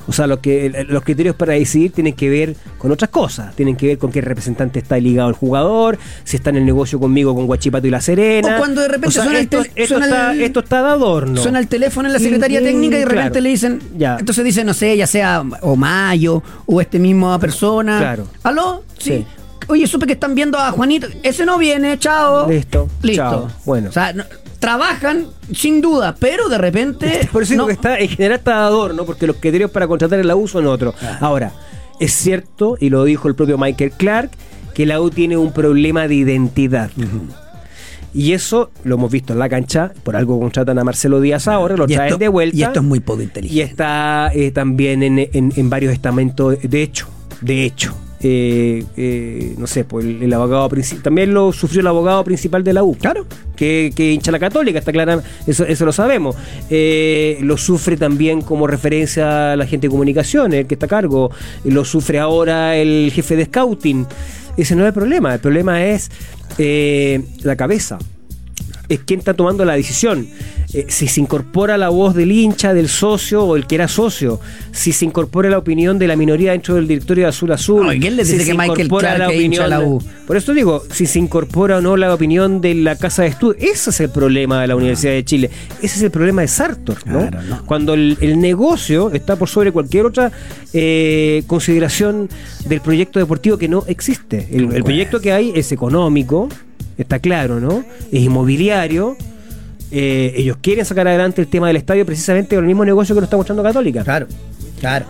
O sea, lo que, los criterios para decidir tienen que ver con otras cosas. Tienen que ver con qué representante está ligado el jugador, si está en el negocio conmigo con Guachipato y La Serena. O cuando de repente O sea, suena el esto, tel- esto suena está, el- esto está de adorno. Suena el teléfono en la secretaría técnica y de repente le dicen. Ya. Entonces dicen, no sé, ya sea o Mayo o este mismo persona. Claro. ¿Aló? Sí. Sí. Oye, supe que están viendo a Juanito. Ese no viene, chao. Listo, Listo. chao. Bueno. O sea, no- trabajan sin duda, pero de repente. Por eso no- que está, en general está de adorno, porque los criterios para contratar en la U son otros. Ahora, es cierto, y lo dijo el propio Michael Clark, que la U tiene un problema de identidad. Y eso lo hemos visto en la cancha, por algo contratan a Marcelo Díaz ahora, lo Y traen esto- de vuelta. y esto es muy poco Y inteligente. está eh, también en, en- en varios estamentos, de hecho, de hecho. Eh, eh, no sé, pues el, el abogado principal, también lo sufrió el abogado principal de la U. Claro. Que, que hincha la católica, está clara, eso, eso lo sabemos. Eh, lo sufre también como referencia a la gente de comunicaciones, el que está a cargo. Lo sufre ahora el jefe de scouting. Ese no es el problema, el problema es eh, la cabeza. Es quien está tomando la decisión. Eh, si se incorpora la voz del hincha, del socio o el que era socio, si se incorpora la opinión de la minoría dentro del directorio de Azul Azul, No, ¿y quién le si dice se que Michael incorpora Clark hincha de la U? Por eso digo, si se incorpora o no la opinión de la Casa de Estudios, ese es el problema de la Universidad de Chile. Ese es el problema de Sartor, ¿no? Claro, no. Cuando el, el negocio está por sobre cualquier otra eh, consideración del proyecto deportivo que no existe. El, el proyecto que hay es económico, está claro, ¿no? Es inmobiliario. Eh, ellos quieren sacar adelante el tema del estadio precisamente con el mismo negocio que lo está mostrando Católica. Claro, claro.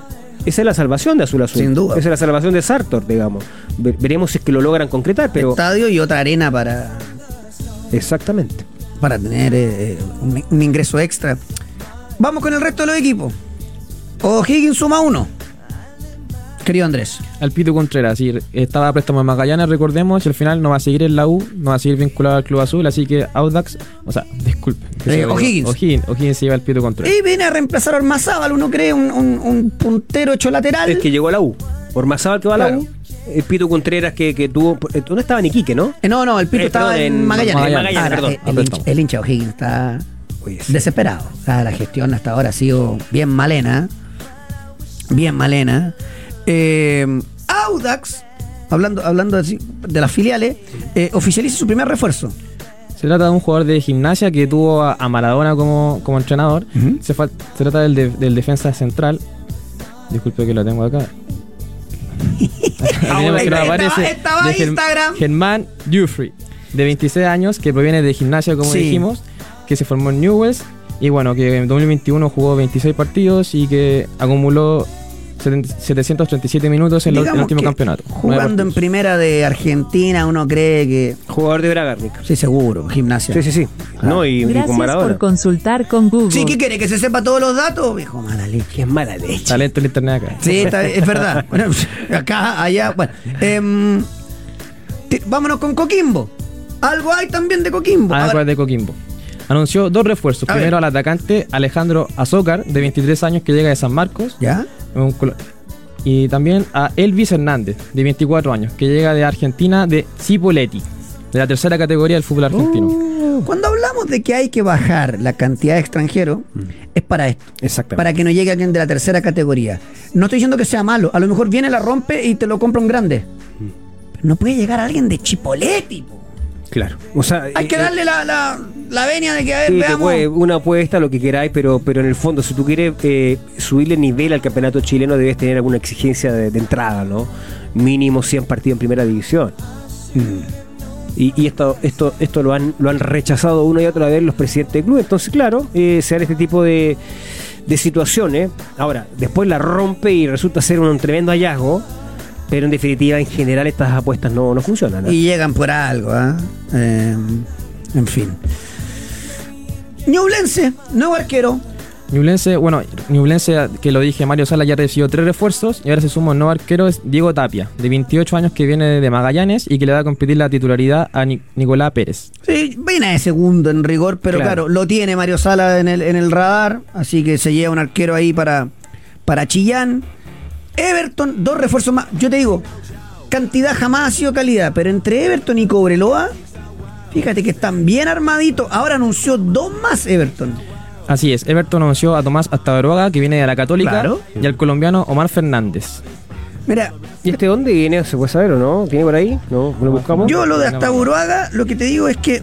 Esa es la salvación de Azul Azul. Sin duda. Esa es la salvación de Sartor, digamos. Ve- veremos si es que lo logran concretar, pero. Estadio y otra arena para, Exactamente. para tener eh, un, un ingreso extra. Vamos con el resto de los equipos. O'Higgins suma uno. Querido Andrés. Al Pito Contreras, sí, estaba a préstamo en Magallanes, recordemos, y al final no va a seguir en la U, no va a seguir vinculado al Club Azul, así que Audax, o sea, disculpe. que Eh, O'Higgins. O'Higgins, se lleva al Pito Contreras. Y viene a reemplazar a Ormazábal, uno cree, un, un- un puntero hecho lateral. Es que llegó a la U. Por Mazábal que va a la Claro. U. El Pito Contreras que, que tuvo. ¿Dónde estaba en Iquique, no? Eh, no, no, el Pito Eh, estaba perdón, en en Magallanes. Perdón. eh, el, hincha, el hincha O'Higgins está Oye, sí. desesperado. O sea, la gestión hasta ahora ha sido bien malena. Bien malena. Eh, Audax, hablando, hablando de las filiales, eh, oficializa su primer refuerzo. Se trata de un jugador de gimnasia que tuvo a, a Maradona como, como entrenador. Se, trata del, de- del defensa central. Disculpe que lo tengo acá. Ah, que estaba- estaba de Instagram. Germán Dufrey, de 26 años, que proviene de gimnasia, como Sí. dijimos, que se formó en Newells y bueno, que en 2021 jugó 26 partidos y que acumuló 737 minutos en, el último campeonato. Jugando en primera de Argentina, uno cree que. Jugador de Bragarnik. Sí, seguro, gimnasia. Sí, sí, sí. No, y, y con Gracias Maradona. por consultar con Google. Sí, ¿qué quiere? ¿Que se sepa todos los datos? Viejo, mala leche. Que es mala leche. Talento en internet acá. Sí, está- es verdad. Bueno, acá, allá, bueno. Em, te- vámonos con Coquimbo. Algo hay también de Coquimbo. A Agua ver, de Coquimbo. Anunció dos refuerzos. A Primero ver. al atacante Alejandro Azócar, de 23 años, que llega de San Marcos. ¿Ya? Y también a Elvis Hernández, de 24 años, que llega de Argentina, de Cipolletti, de la tercera categoría del fútbol argentino. Uh, Cuando hablamos de que hay que bajar la cantidad de extranjeros, es para esto. Exactamente. Para que no llegue alguien de la tercera categoría. No estoy diciendo que sea malo. A lo mejor viene, la rompe y te lo compra un grande. Pero no puede llegar alguien de Chipoletti. po. Claro. O sea, Hay que eh, darle la, la, la venia de que, a ver, Sí, veamos. puede- una apuesta, lo que queráis, pero, pero en el fondo, si tú quieres eh, subirle nivel al campeonato chileno, debes tener alguna exigencia de, de entrada, ¿no? Mínimo 100 partidos en primera división. Y, y esto, esto, esto lo han, lo han rechazado una y otra vez los presidentes del club. Entonces, claro, eh, se dan este tipo de, de situaciones. Ahora, después la rompe y resulta ser un tremendo hallazgo. Pero en definitiva, en general, estas apuestas no, no funcionan. ¿no? Y llegan por algo, ¿ah? Eh, en fin. Ñublense, nuevo arquero. Ñublense, bueno, Ñublense, que lo dije, Mario Sala ya recibió tres refuerzos y ahora se suma un nuevo arquero, es Diego Tapia, de 28 años que viene de Magallanes y que le va a competir la titularidad a Ni- Nicolás Pérez. Sí, viene de segundo en rigor, pero claro, Claro. lo tiene Mario Sala en el, en el radar, así que se lleva un arquero ahí para, para Chillán. Everton, dos refuerzos más. Yo te digo, cantidad jamás ha sido calidad, pero entre Everton y Cobreloa, fíjate que están bien armaditos. Ahora anunció dos más Everton. Así es, Everton anunció a Tomás Astabaruaga, que viene de la Católica, Claro. y al colombiano Omar Fernández. Mira, ¿Y este dónde viene? ¿Se puede saber o no? ¿Tiene por ahí? ¿No? ¿Lo buscamos? yo lo de hasta Buruaga, lo que te digo es que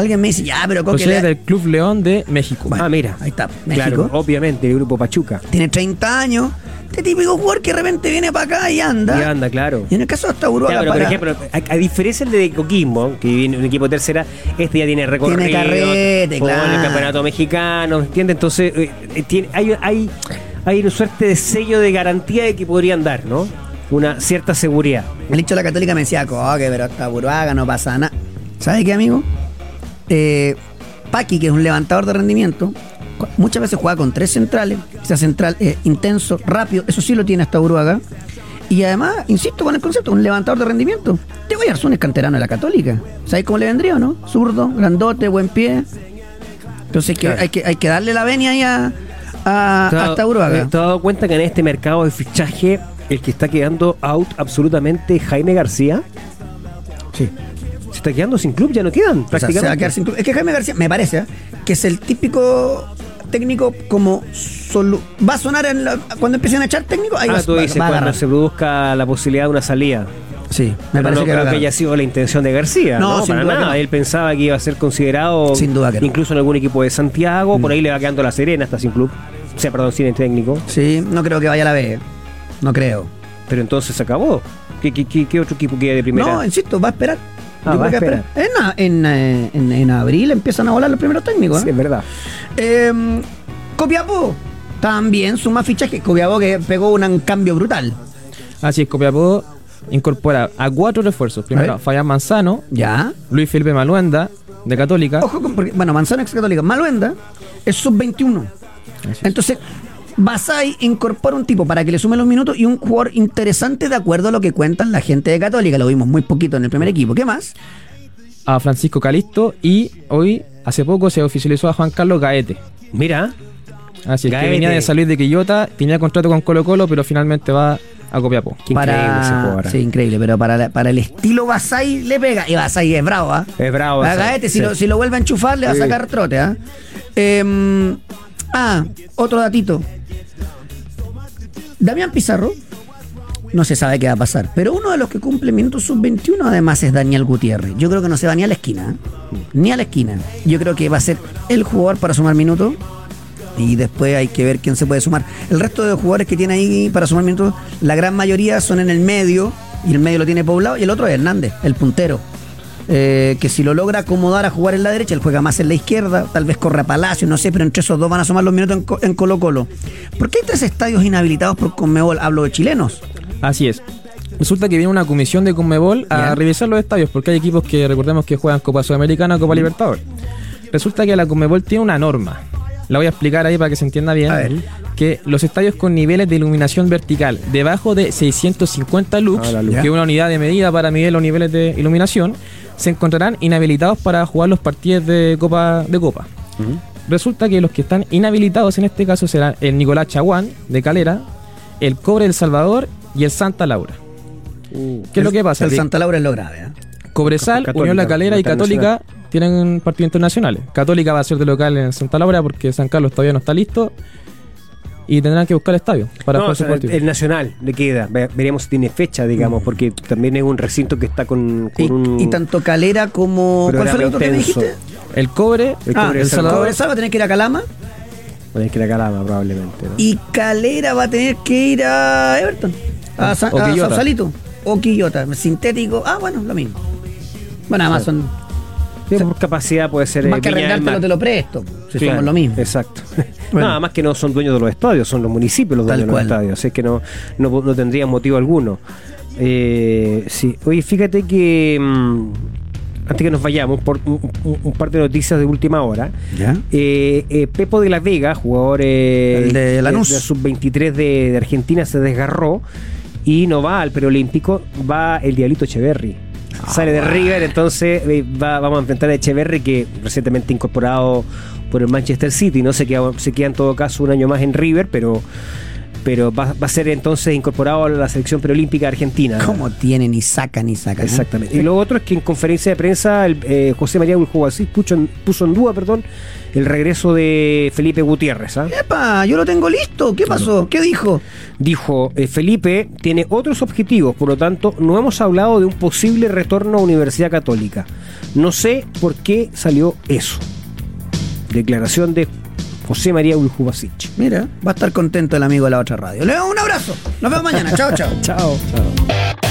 alguien me dice, ya, pero Coque, Procede le- del Club León de México. Bueno, ah, mira. ahí está, México. Claro, obviamente, el grupo Pachuca. tiene 30 años. Este típico jugador que de repente viene para acá y anda. Y anda, claro. Y en el caso de hasta Buruaga, Claro, pero por ejemplo, a, a diferencia del de Coquimbo, que viene un equipo de tercera, este ya tiene recorrido. Tiene carrete, claro. el campeonato mexicano, ¿entiendes? Entonces, eh, eh, tiene, hay, hay, hay una suerte de sello de garantía de que podrían dar, ¿no? Una cierta seguridad. El hincha de la católica me decía, coque, pero hasta Buruaga no pasa nada. ¿Sabes qué, amigo? Eh, Paqui, que es un levantador de rendimiento, muchas veces juega con tres centrales. Esa central es intenso, rápido, eso sí lo tiene hasta Buruaga. Y además, insisto con el concepto, un levantador de rendimiento. Diego Yarzún es canterano de la Católica. ¿Sabes cómo le vendría o no? Zurdo, grandote, buen pie. Entonces hay que, Claro. hay que, hay que darle la venia ahí a, a, ¿Te has a dado- Tauruaga. ¿Te has dado cuenta que en este mercado de fichaje el que está quedando out absolutamente es Jaime García? Sí. Se está quedando sin club, ya no quedan O sea, se va a quedar sin club. Es que Jaime García, me parece, ¿eh? que es el típico técnico como va a sonar en la- cuando empiecen a echar técnico. Ahí ah, va, tú va- dices va a cuando se produzca la posibilidad de una salida. Sí, me Pero parece no que, va creo que haya sido la intención de García. No, No, sin para duda que nada. no. Él pensaba que iba a ser considerado Sin duda que. Mm. incluso en algún equipo de Santiago. Por ahí le va quedando la Serena hasta sin club. O sea, perdón, sin el técnico. Sí, no creo que vaya a la B. No creo. Pero entonces se acabó. ¿Qué, qué, qué- qué otro equipo queda de primera? No, insisto, va a esperar. Ah, Yo va creo a que esperar. En, eh, en- en abril empiezan a volar los primeros técnicos. Sí, ¿eh? es verdad. Eh, Copiapó también suma fichaje. Copiapó que pegó un, un cambio brutal. Así es, Copiapó incorpora a cuatro refuerzos. Primero. Fabián Manzano, Ya. Luis Felipe Maluenda, de Católica. Ojo, con- porque, bueno, Manzano ex católica. Maluenda es sub-21. Así es. Entonces, Basay incorpora un tipo para que le sume los minutos y un jugador interesante de acuerdo a lo que cuentan la gente de Católica. Lo vimos muy poquito en el primer equipo. ¿Qué más? a Francisco Calisto y hoy, hace poco, se oficializó a Juan Carlos Gaete. Mira, Así es, que venía de salir de Quillota, tenía contrato con Colo Colo, pero finalmente va a Copiapó. qué increíble ese para... jugador. Sí, increíble, pero para, la- para el estilo Basay le pega. Y Basay es bravo, ¿ah? Es bravo. A. Gaete, si, Sí. lo, si lo vuelve a enchufar, le va a sacar trote, ¿ah? Em, ah, otro datito. Damián Pizarro, no se sabe qué va a pasar, pero uno de los que cumple minutos sub-21 además es Daniel Gutiérrez. Yo creo que no se va ni a la esquina, ¿eh? ni a la esquina. Yo creo que va a ser el jugador para sumar minutos y después hay que ver quién se puede sumar. El resto de jugadores que tiene ahí para sumar minutos, la gran mayoría son en el medio y el medio lo tiene poblado y el otro es Hernández, el puntero. Eh, que si lo logra acomodar a jugar en la derecha, él juega más en la izquierda, tal vez corra Palacio, no sé, pero entre esos dos van a sumar los minutos en, Co- en Colo Colo. ¿Por qué hay tres estadios inhabilitados por Conmebol? Hablo de chilenos. Así es. Resulta que viene una comisión de Conmebol a revisar los estadios, porque hay equipos que recordemos que juegan Copa Sudamericana, Copa Libertadores. Resulta que la Conmebol tiene una norma. La voy a explicar ahí para que se entienda bien. A. Que los estadios con niveles de iluminación vertical debajo de 650 lux, Ah, luz. que es una unidad de medida para medir los niveles de iluminación, se encontrarán inhabilitados para jugar los partidos de Copa. De Copa. Resulta que los que están inhabilitados en este caso serán el Nicolás Chaguán, de Calera, el Cobre del Salvador y el Santa Laura. ¿Qué es lo que pasa? El Santa Laura es lo grave. ¿eh? Cobresal, Católica, Unión La Calera y. Católica tienen partidos internacionales. Católica va a ser de local en Santa Laura porque San Carlos todavía no está listo y tendrán que buscar estadio para No, jugar o su sea, partido. el Nacional le queda. Ve- Veremos si tiene fecha, digamos, porque también es un recinto que está con, con Y, un. y tanto Calera como. ¿Cuál fue el otro que dijiste? El Cobre, El Ah, Cobre el Salvador. Cobresal va a tener que ir a Calama Va a tener que ir a Calama, probablemente. ¿no? y Calera va a tener que ir a Everton. A, Sa- O a Quillota. Sausalito. O Quillota. Sintético. Ah, bueno, lo mismo. Bueno, además son. Sí, por capacidad puede ser. Más eh, que arrendártelo te lo presto. Si Claro, somos lo mismo. Exacto. Bueno. Nada más que no son dueños de los estadios, son los municipios los dueños de los estadios. Así que no, no, no tendría motivo alguno. Eh, sí. Oye, fíjate que. mm, antes que nos vayamos, por un, un- un par de noticias de última hora. ¿Ya? Eh, eh, Pepo de la Vega, jugador eh, de Lanús. sub-23 de, de Argentina, se desgarró y no va al preolímpico, va el Diablito Echeverry. Ah, Sale de River, entonces eh, va- vamos a enfrentar a Echeverry, que recientemente incorporado por el Manchester City, no se queda, se queda en todo caso un año más en River, pero, pero va, va a ser entonces incorporado a la selección preolímpica argentina. ¿Cómo tienen y sacan y sacan? eh? Exactamente. Y lo otro es que en conferencia de prensa el, eh, José María Buljovací puso, puso en duda perdón, el regreso de Felipe Gutiérrez. ¿ah? ¡Epa! Yo lo tengo listo. ¿Qué pasó? ¿Qué dijo? Dijo, eh, Felipe tiene otros objetivos, por lo tanto no hemos hablado de un posible retorno a Universidad Católica. No sé por qué salió eso. Declaración de José María Uljubasic. Mira, va a estar contento el amigo de la otra radio. Le doy un abrazo. Nos vemos mañana. chao, chao. Chao. Chao.